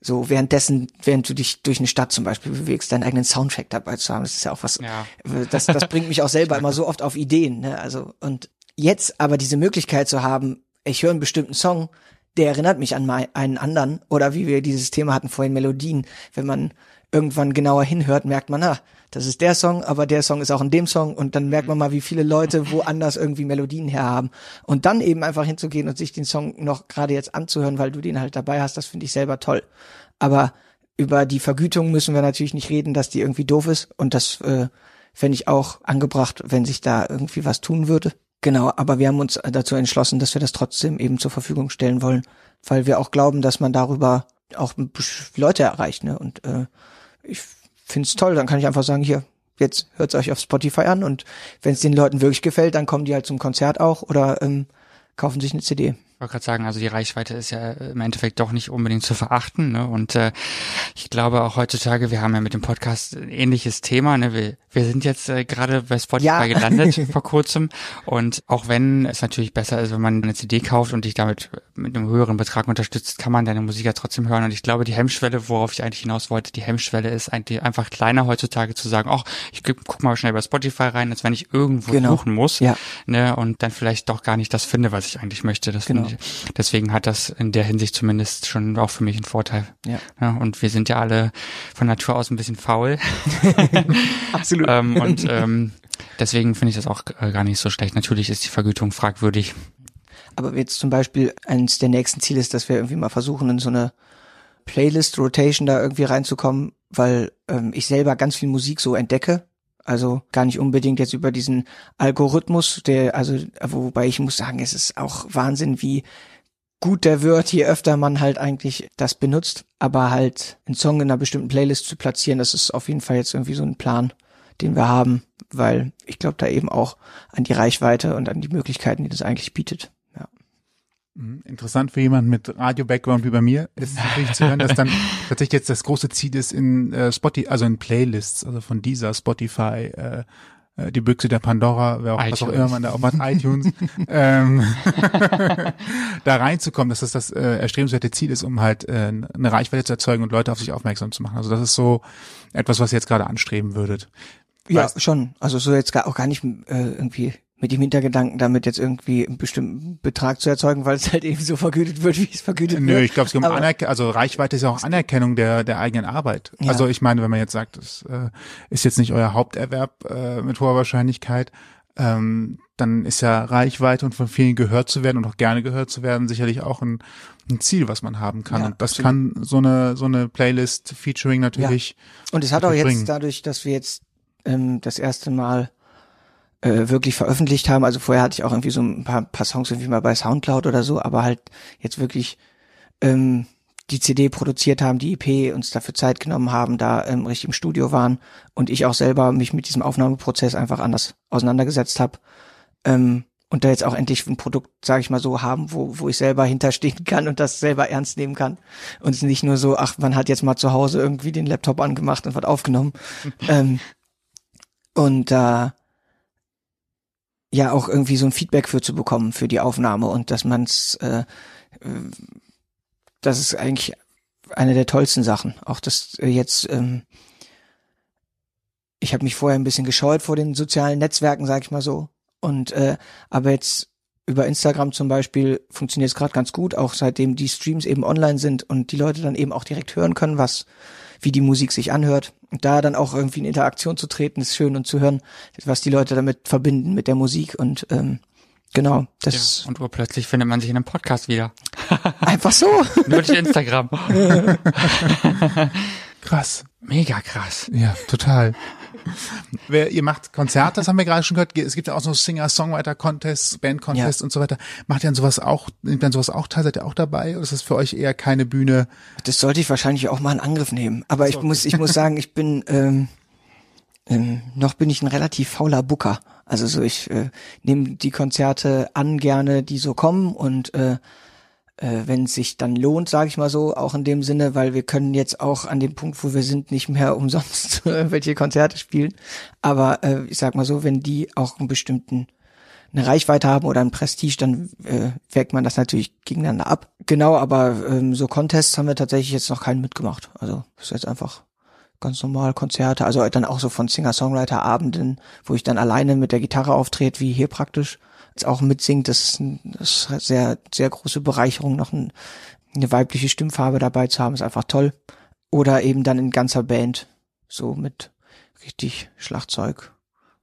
so währenddessen, während du dich durch eine Stadt zum Beispiel bewegst, deinen eigenen Soundtrack dabei zu haben. Das ist ja auch was, Ja. das, das bringt mich auch selber immer so oft auf Ideen. Ne? Also und jetzt aber diese Möglichkeit zu haben, ich höre einen bestimmten Song, der erinnert mich an einen anderen oder wie wir dieses Thema hatten vorhin Melodien. Wenn man irgendwann genauer hinhört, merkt man, ah, das ist der Song, aber der Song ist auch in dem Song und dann merkt man mal, wie viele Leute woanders irgendwie Melodien herhaben. Und dann eben einfach hinzugehen und sich den Song noch gerade jetzt anzuhören, weil du den halt dabei hast, das finde ich selber toll. Aber über die Vergütung müssen wir natürlich nicht reden, dass die irgendwie doof ist und das äh, fände ich auch angebracht, wenn sich da irgendwie was tun würde. Genau, aber wir haben uns dazu entschlossen, dass wir das trotzdem eben zur Verfügung stellen wollen, weil wir auch glauben, dass man darüber auch Leute erreicht. Ne? Und äh, ich finde es toll, dann kann ich einfach sagen, hier, jetzt hört es euch auf Spotify an und wenn es den Leuten wirklich gefällt, dann kommen die halt zum Konzert auch oder ähm, kaufen sich eine CD. Ich wollte gerade sagen, also die Reichweite ist ja im Endeffekt doch nicht unbedingt zu verachten. Ne? Und äh, ich glaube auch heutzutage, wir haben ja mit dem Podcast ein ähnliches Thema. Ne? Wir, wir sind jetzt äh, gerade bei Spotify Ja. gelandet vor kurzem. Und auch wenn es natürlich besser ist, wenn man eine CD kauft und dich damit mit einem höheren Betrag unterstützt, kann man deine Musik ja trotzdem hören. Und ich glaube, die Hemmschwelle, worauf ich eigentlich hinaus wollte, die Hemmschwelle ist eigentlich einfach kleiner heutzutage zu sagen, ach, ich guck guck mal schnell bei Spotify rein, als wenn ich irgendwo Genau. suchen muss Ja. ne, und dann vielleicht doch gar nicht das finde, was ich eigentlich möchte. Das Genau. Finde ich, deswegen hat das in der Hinsicht zumindest schon auch für mich einen Vorteil. Ja. und wir sind ja alle von Natur aus ein bisschen faul. Absolut. ähm, und ähm, deswegen finde ich das auch äh, gar nicht so schlecht. Natürlich ist die Vergütung fragwürdig. Aber jetzt zum Beispiel eines der nächsten Ziele ist, dass wir irgendwie mal versuchen, in so eine Playlist-Rotation da irgendwie reinzukommen, weil ähm, ich selber ganz viel Musik so entdecke. Also gar nicht unbedingt jetzt über diesen Algorithmus, der, also, wobei ich muss sagen, es ist auch Wahnsinn, wie gut der wird, je öfter man halt eigentlich das benutzt. Aber halt einen Song in einer bestimmten Playlist zu platzieren, das ist auf jeden Fall jetzt irgendwie so ein Plan, den wir haben, weil ich glaube da eben auch an die Reichweite und an die Möglichkeiten, die das eigentlich bietet. Mhm. Interessant für jemanden mit Radio-Background wie bei mir ist natürlich zu hören, dass dann tatsächlich jetzt das große Ziel ist in äh, Spotify, also in Playlists, also von dieser Spotify äh, äh, die Büchse der Pandora, wer auch was auch immer man da auch hat, iTunes, ähm, da reinzukommen, dass das das äh, erstrebenswerte Ziel ist, um halt äh, eine Reichweite zu erzeugen und Leute auf sich aufmerksam zu machen. Also das ist so etwas, was ihr jetzt gerade anstreben würdet. Ja, Weißt- schon. Also so jetzt gar auch gar nicht äh, irgendwie mit dem Hintergedanken, damit jetzt irgendwie einen bestimmten Betrag zu erzeugen, weil es halt eben so vergütet wird, wie es vergütet Nö, wird. ich glaube, es geht um Anerkennung, also Reichweite ist ja auch Anerkennung der, der eigenen Arbeit. Ja. Also ich meine, wenn man jetzt sagt, das äh, ist jetzt nicht euer Haupterwerb äh, mit hoher Wahrscheinlichkeit, ähm, dann ist ja Reichweite und von vielen gehört zu werden und auch gerne gehört zu werden sicherlich auch ein, ein Ziel, was man haben kann. Ja, und das absolut. kann so eine so eine Playlist Featuring natürlich. Und es hat auch jetzt bringen. dadurch, dass wir jetzt ähm, das erste Mal äh, wirklich veröffentlicht haben, also vorher hatte ich auch irgendwie so ein paar, paar Songs irgendwie mal bei Soundcloud oder so, aber halt jetzt wirklich ähm, die CD produziert haben, die EP uns dafür Zeit genommen haben, da ähm, richtig im Studio waren und ich auch selber mich mit diesem Aufnahmeprozess einfach anders auseinandergesetzt habe ähm, und da jetzt auch endlich ein Produkt, sage ich mal so, haben, wo, wo ich selber hinterstehen kann und das selber ernst nehmen kann und es nicht nur so, ach, man hat jetzt mal zu Hause irgendwie den Laptop angemacht und was aufgenommen. ähm, und da ja auch irgendwie so ein Feedback für zu bekommen für die Aufnahme und dass man's, äh, äh, das ist eigentlich eine der tollsten Sachen. Auch das äh, jetzt, ähm, ich habe mich vorher ein bisschen gescheut vor den sozialen Netzwerken, sag ich mal so. Und äh, aber jetzt über Instagram zum Beispiel funktioniert es gerade ganz gut, auch seitdem die Streams eben online sind und die Leute dann eben auch direkt hören können, was wie die Musik sich anhört. Und da dann auch irgendwie in Interaktion zu treten, ist schön und zu hören, was die Leute damit verbinden mit der Musik und ähm, genau, das Ja, und urplötzlich findet man sich in einem Podcast wieder. einfach so. Nur durch Instagram. Krass. Mega krass. Ja, total. Ihr macht Konzerte, das haben wir gerade schon gehört. Es gibt ja auch so Singer-Songwriter-Contests, Band-Contests Ja. und so weiter. Macht ihr dann sowas auch, nimmt dann sowas auch teil? Seid ihr auch dabei? Oder ist das für euch eher keine Bühne? Das sollte ich wahrscheinlich auch mal in Angriff nehmen. Aber ich muss, ich muss sagen, ich bin ähm, ähm, noch bin ich ein relativ fauler Booker. Also so ich äh, nehme die Konzerte an gerne, die so kommen und äh, äh, wenn es sich dann lohnt, sage ich mal so, auch in dem Sinne, weil wir können jetzt auch an dem Punkt, wo wir sind, nicht mehr umsonst welche Konzerte spielen. Aber äh, ich sag mal so, wenn die auch einen bestimmten eine Reichweite haben oder ein Prestige, dann äh, wägt man das natürlich gegeneinander ab. Genau, aber ähm, so Contests haben wir tatsächlich jetzt noch keinen mitgemacht. Also ist jetzt einfach ganz normal Konzerte, also dann auch so von Singer-Songwriter-Abenden, wo ich dann alleine mit der Gitarre auftrete, wie hier praktisch, auch mitsingt. Das ist, eine sehr, sehr große Bereicherung, noch ein, eine weibliche Stimmfarbe dabei zu haben, ist einfach toll. Oder eben dann in ganzer Band, so mit richtig Schlagzeug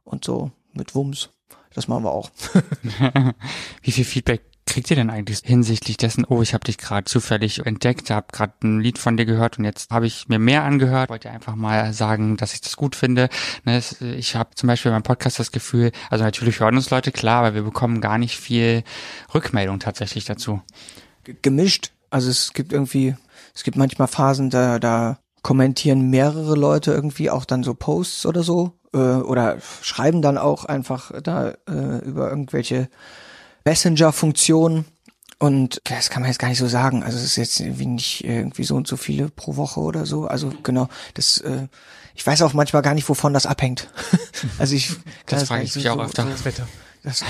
und so mit Wumms. Das machen wir auch. Wie viel Feedback kriegt ihr denn eigentlich hinsichtlich dessen, oh, ich habe dich gerade zufällig entdeckt, habe gerade ein Lied von dir gehört und jetzt habe ich mir mehr angehört, wollte einfach mal sagen, dass ich das gut finde. Ne, Ich habe zum Beispiel beim Podcast das Gefühl, also natürlich hören uns Leute, klar, aber wir bekommen gar nicht viel Rückmeldung tatsächlich dazu. gemischt. Also es gibt irgendwie, es gibt manchmal Phasen, da, da kommentieren mehrere Leute irgendwie auch dann so Posts oder so äh, oder schreiben dann auch einfach da äh, über irgendwelche Messenger-Funktionen und das kann man jetzt gar nicht so sagen. Also es ist jetzt irgendwie nicht irgendwie so und so viele pro Woche oder so. Also genau, das äh, ich weiß auch manchmal gar nicht, wovon das abhängt. also ich kann Das frage ich mich auch öfter. So, das,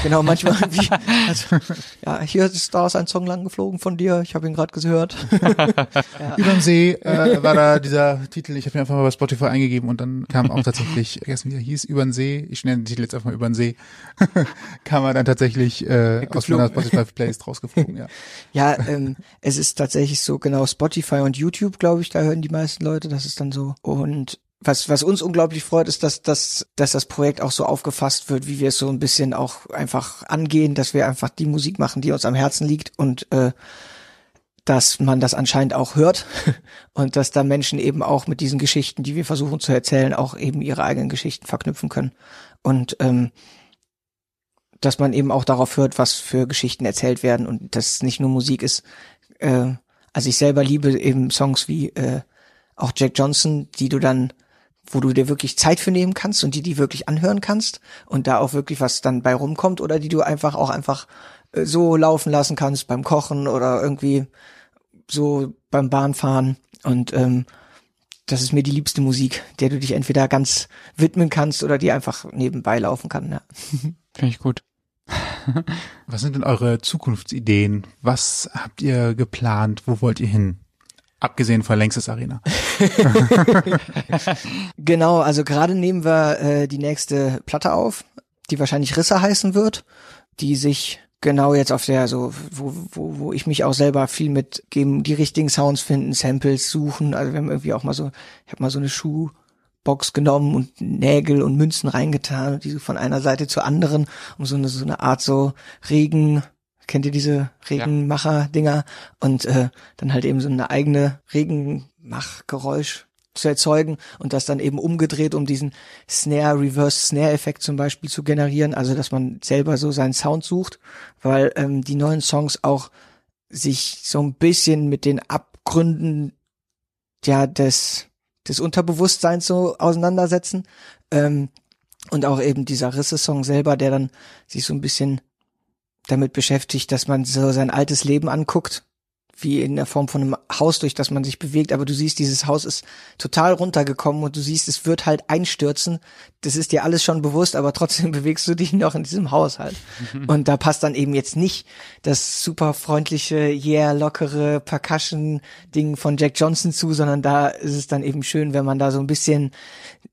genau, manchmal wie, also, ja, hier ist da ist ein Song lang geflogen von dir, ich habe ihn gerade gehört. Überm See äh, war da dieser Titel, ich habe ihn einfach mal bei Spotify eingegeben und dann kam auch tatsächlich, vergessen wie er hieß, Übern See, ich nenne den Titel jetzt einfach mal Übern See, kam er dann tatsächlich äh, aus meiner Spotify-Playlist rausgeflogen, ja. Ja, ähm, es ist tatsächlich so genau Spotify und YouTube, glaube ich, da hören die meisten Leute, das ist dann so. Und was, was uns unglaublich freut, ist, dass, dass, dass das Projekt auch so aufgefasst wird, wie wir es so ein bisschen auch einfach angehen, dass wir einfach die Musik machen, die uns am Herzen liegt und äh, dass man das anscheinend auch hört und dass da Menschen eben auch mit diesen Geschichten, die wir versuchen zu erzählen, auch eben ihre eigenen Geschichten verknüpfen können. Und ähm, dass man eben auch darauf hört, was für Geschichten erzählt werden und dass es nicht nur Musik ist. Äh, also ich selber liebe eben Songs wie äh, auch Jack Johnson, die du dann, wo du dir wirklich Zeit für nehmen kannst und die die wirklich anhören kannst und da auch wirklich was dann bei rumkommt oder die du einfach auch einfach äh, so laufen lassen kannst beim Kochen oder irgendwie so beim Bahnfahren und ähm, das ist mir die liebste Musik, der du dich entweder ganz widmen kannst oder die einfach nebenbei laufen kann. Ja. Finde ich gut. Was sind denn eure Zukunftsideen? Was habt ihr geplant? Wo wollt ihr hin? Abgesehen von Längstes Arena. genau, also gerade nehmen wir äh, die nächste Platte auf, die wahrscheinlich Risse heißen wird, die sich genau jetzt auf der so wo, wo, wo ich mich auch selber viel mit geben die richtigen Sounds finden Samples suchen also wir haben irgendwie auch mal so ich habe mal so eine Schuhbox genommen und Nägel und Münzen reingetan und diese von einer Seite zur anderen um so eine so eine Art so Regen kennt ihr diese Regenmacher Dinger und äh, dann halt eben so eine eigene Regenmachgeräusch zu erzeugen und das dann eben umgedreht, um diesen Snare, Reverse Snare Effekt zum Beispiel zu generieren, also dass man selber so seinen Sound sucht, weil ähm, die neuen Songs auch sich so ein bisschen mit den Abgründen ja des des Unterbewusstseins so auseinandersetzen. Ähm, und auch eben dieser Risse-Song selber, der dann sich so ein bisschen damit beschäftigt, dass man so sein altes Leben anguckt wie in der Form von einem Haus, durch das man sich bewegt, aber du siehst, dieses Haus ist total runtergekommen und du siehst, es wird halt einstürzen. Das ist dir alles schon bewusst, aber trotzdem bewegst du dich noch in diesem Haus halt. Und da passt dann eben jetzt nicht das super freundliche, yeah, lockere Percussion-Ding von Jack Johnson zu, sondern da ist es dann eben schön, wenn man da so ein bisschen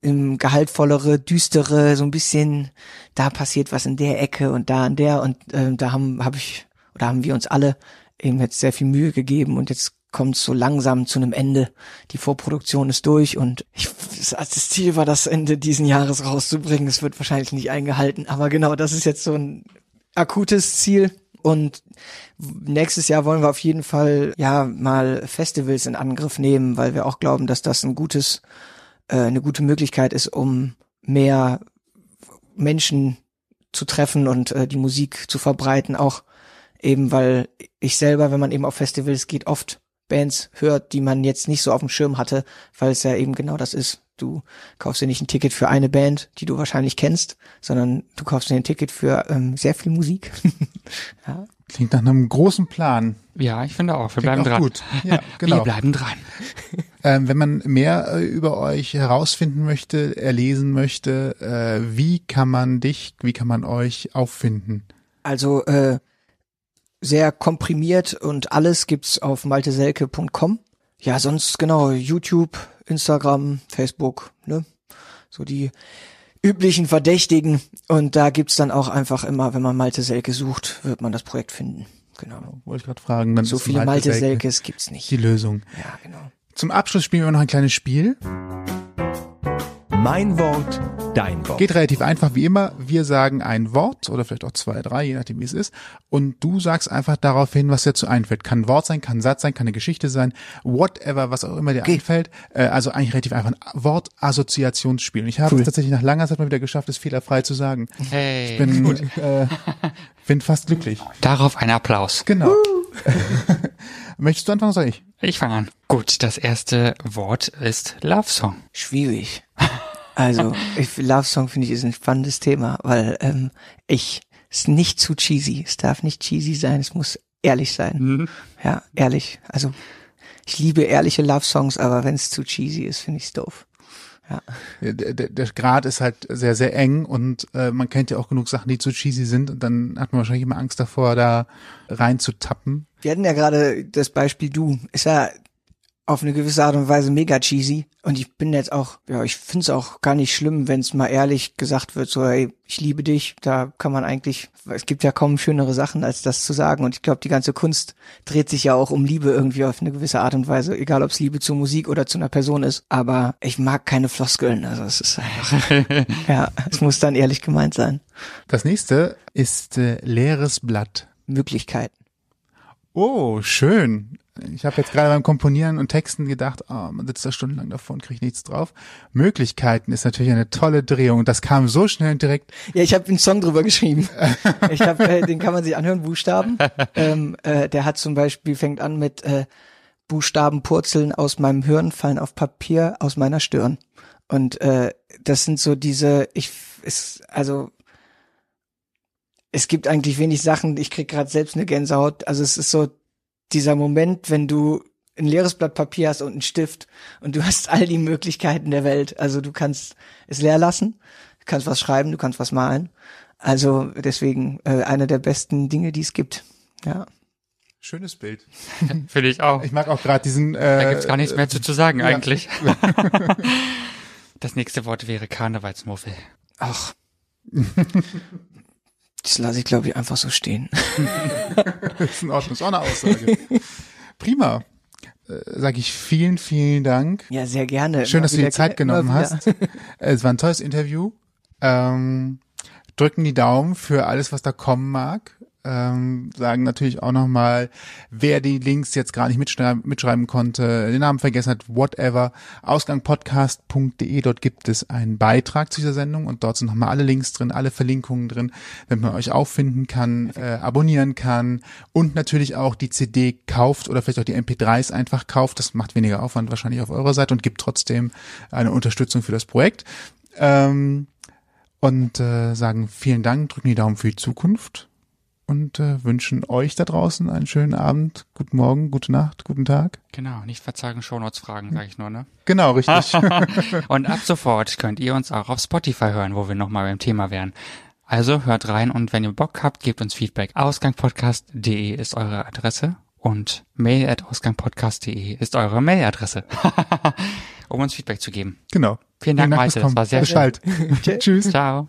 im gehaltvollere, düstere, so ein bisschen, da passiert was in der Ecke und da an der und äh, da haben, habe ich oder haben wir uns alle eben jetzt sehr viel Mühe gegeben und jetzt kommt so langsam zu einem Ende. Die Vorproduktion ist durch und ich, das Ziel war, das Ende diesen Jahres rauszubringen. Es wird wahrscheinlich nicht eingehalten, aber genau, das ist jetzt so ein akutes Ziel und nächstes Jahr wollen wir auf jeden Fall ja mal Festivals in Angriff nehmen, weil wir auch glauben, dass das ein gutes, äh, eine gute Möglichkeit ist, um mehr Menschen zu treffen und äh, die Musik zu verbreiten, auch eben weil ich selber, wenn man eben auf Festivals geht, oft Bands hört, die man jetzt nicht so auf dem Schirm hatte, weil es ja eben genau das ist. Du kaufst dir nicht ein Ticket für eine Band, die du wahrscheinlich kennst, sondern du kaufst dir ein Ticket für ähm, sehr viel Musik. ja. Klingt nach einem großen Plan. Ja, ich finde auch. Wir Klingt bleiben dran. Gut. Ja, genau. Wir bleiben dran. Ähm, wenn man mehr äh, über euch herausfinden möchte, erlesen möchte, äh, wie kann man dich, wie kann man euch auffinden? Also äh, sehr komprimiert und alles gibt's auf malteselke.com. Ja, sonst genau, YouTube, Instagram, Facebook, ne? So die üblichen Verdächtigen. Und da gibt's dann auch einfach immer, wenn man Malte Selke sucht, wird man das Projekt finden. Genau. Wollte ich gerade fragen. Dann so viele Malte, Malte Selkes gibt's nicht. Die Lösung. Ja, genau. Zum Abschluss spielen wir noch ein kleines Spiel. Mein Wort, dein Wort. Geht relativ einfach wie immer. Wir sagen ein Wort oder vielleicht auch zwei, drei, je nachdem wie es ist. Und du sagst einfach darauf hin, was dir zu einfällt. Kann ein Wort sein, kann ein Satz sein, kann eine Geschichte sein, whatever, was auch immer dir okay. einfällt. Äh, also eigentlich relativ einfach ein Wortassoziationsspiel. Und ich habe cool. es tatsächlich nach langer Zeit mal wieder geschafft, es fehlerfrei zu sagen. Hey, ich bin, gut. Äh, bin fast glücklich. Darauf ein Applaus. Genau. Möchtest du anfangen, soll ich? Ich fange an. Gut, das erste Wort ist Love Song. Schwierig. Also, ich, Love Song finde ich ist ein spannendes Thema, weil ähm, ich ist nicht zu cheesy. Es darf nicht cheesy sein, es muss ehrlich sein. Mhm. Ja, ehrlich. Also ich liebe ehrliche Love Songs, aber wenn es zu cheesy ist, finde ich es doof. Ja. Der, der, der Grad ist halt sehr, sehr eng und äh, man kennt ja auch genug Sachen, die zu cheesy sind und dann hat man wahrscheinlich immer Angst davor, da reinzutappen. Wir hatten ja gerade das Beispiel Du. Ist ja auf eine gewisse Art und Weise mega cheesy. Und ich bin jetzt auch, ja, ich find's auch gar nicht schlimm, wenn es mal ehrlich gesagt wird, so, hey, ich liebe dich. Da kann man eigentlich, es gibt ja kaum schönere Sachen, als das zu sagen. Und ich glaube, die ganze Kunst dreht sich ja auch um Liebe irgendwie auf eine gewisse Art und Weise, egal ob es Liebe zur Musik oder zu einer Person ist. Aber ich mag keine Floskeln. Also es ist einfach, ja, es muss dann ehrlich gemeint sein. Das nächste ist äh, leeres Blatt. Möglichkeiten. Oh, schön. Ich habe jetzt gerade beim Komponieren und Texten gedacht, oh, man sitzt da stundenlang davor und kriegt nichts drauf. Möglichkeiten ist natürlich eine tolle Drehung. Das kam so schnell direkt. Ja, ich habe einen Song drüber geschrieben. ich hab, äh, den kann man sich anhören, Buchstaben. Ähm, äh, der hat zum Beispiel, fängt an mit äh, Buchstaben purzeln aus meinem Hirn, fallen auf Papier aus meiner Stirn. Und äh, das sind so diese, ich ist, also es gibt eigentlich wenig Sachen, ich krieg gerade selbst eine Gänsehaut. Also es ist so dieser Moment, wenn du ein leeres Blatt Papier hast und einen Stift und du hast all die Möglichkeiten der Welt. Also du kannst es leer lassen, du kannst was schreiben, du kannst was malen. Also deswegen äh, eine der besten Dinge, die es gibt. Ja. Schönes Bild. Finde ich auch. Ich mag auch gerade diesen. Äh, da gibt's gar nichts mehr zu, zu sagen ja. eigentlich. das nächste Wort wäre Karnevalsmuffel. Ach. Das lasse ich, glaube ich, einfach so stehen. das ist in Ordnung, das ist auch eine Aussage. Prima. Äh, Sage ich vielen, vielen Dank. Ja, sehr gerne. Schön, Immer dass du dir Zeit genommen hast. Es war ein tolles Interview. Ähm, drücken die Daumen für alles, was da kommen mag. Ähm, sagen natürlich auch nochmal, wer die Links jetzt gar nicht mitschreiben, mitschreiben konnte, den Namen vergessen hat, whatever, ausgangpodcast.de, dort gibt es einen Beitrag zu dieser Sendung und dort sind nochmal alle Links drin, alle Verlinkungen drin, damit man euch auffinden kann, äh, abonnieren kann und natürlich auch die CD kauft oder vielleicht auch die MP3s einfach kauft. Das macht weniger Aufwand wahrscheinlich auf eurer Seite und gibt trotzdem eine Unterstützung für das Projekt. Ähm, und äh, sagen vielen Dank, drücken die Daumen für die Zukunft und äh, wünschen euch da draußen einen schönen Abend, guten Morgen, gute Nacht, guten Tag. Genau, nicht verzagen, Shownotes fragen, sage ich nur, ne? Genau, richtig. Und ab sofort könnt ihr uns auch auf Spotify hören, wo wir nochmal beim Thema wären. Also hört rein und wenn ihr Bock habt, gebt uns Feedback. Ausgangpodcast.de ist eure Adresse und mail at ausgangpodcast.de ist eure Mailadresse, um uns Feedback zu geben. genau. Vielen Dank, Malte, das war sehr Bis schön. bald. Tschüss. Ciao.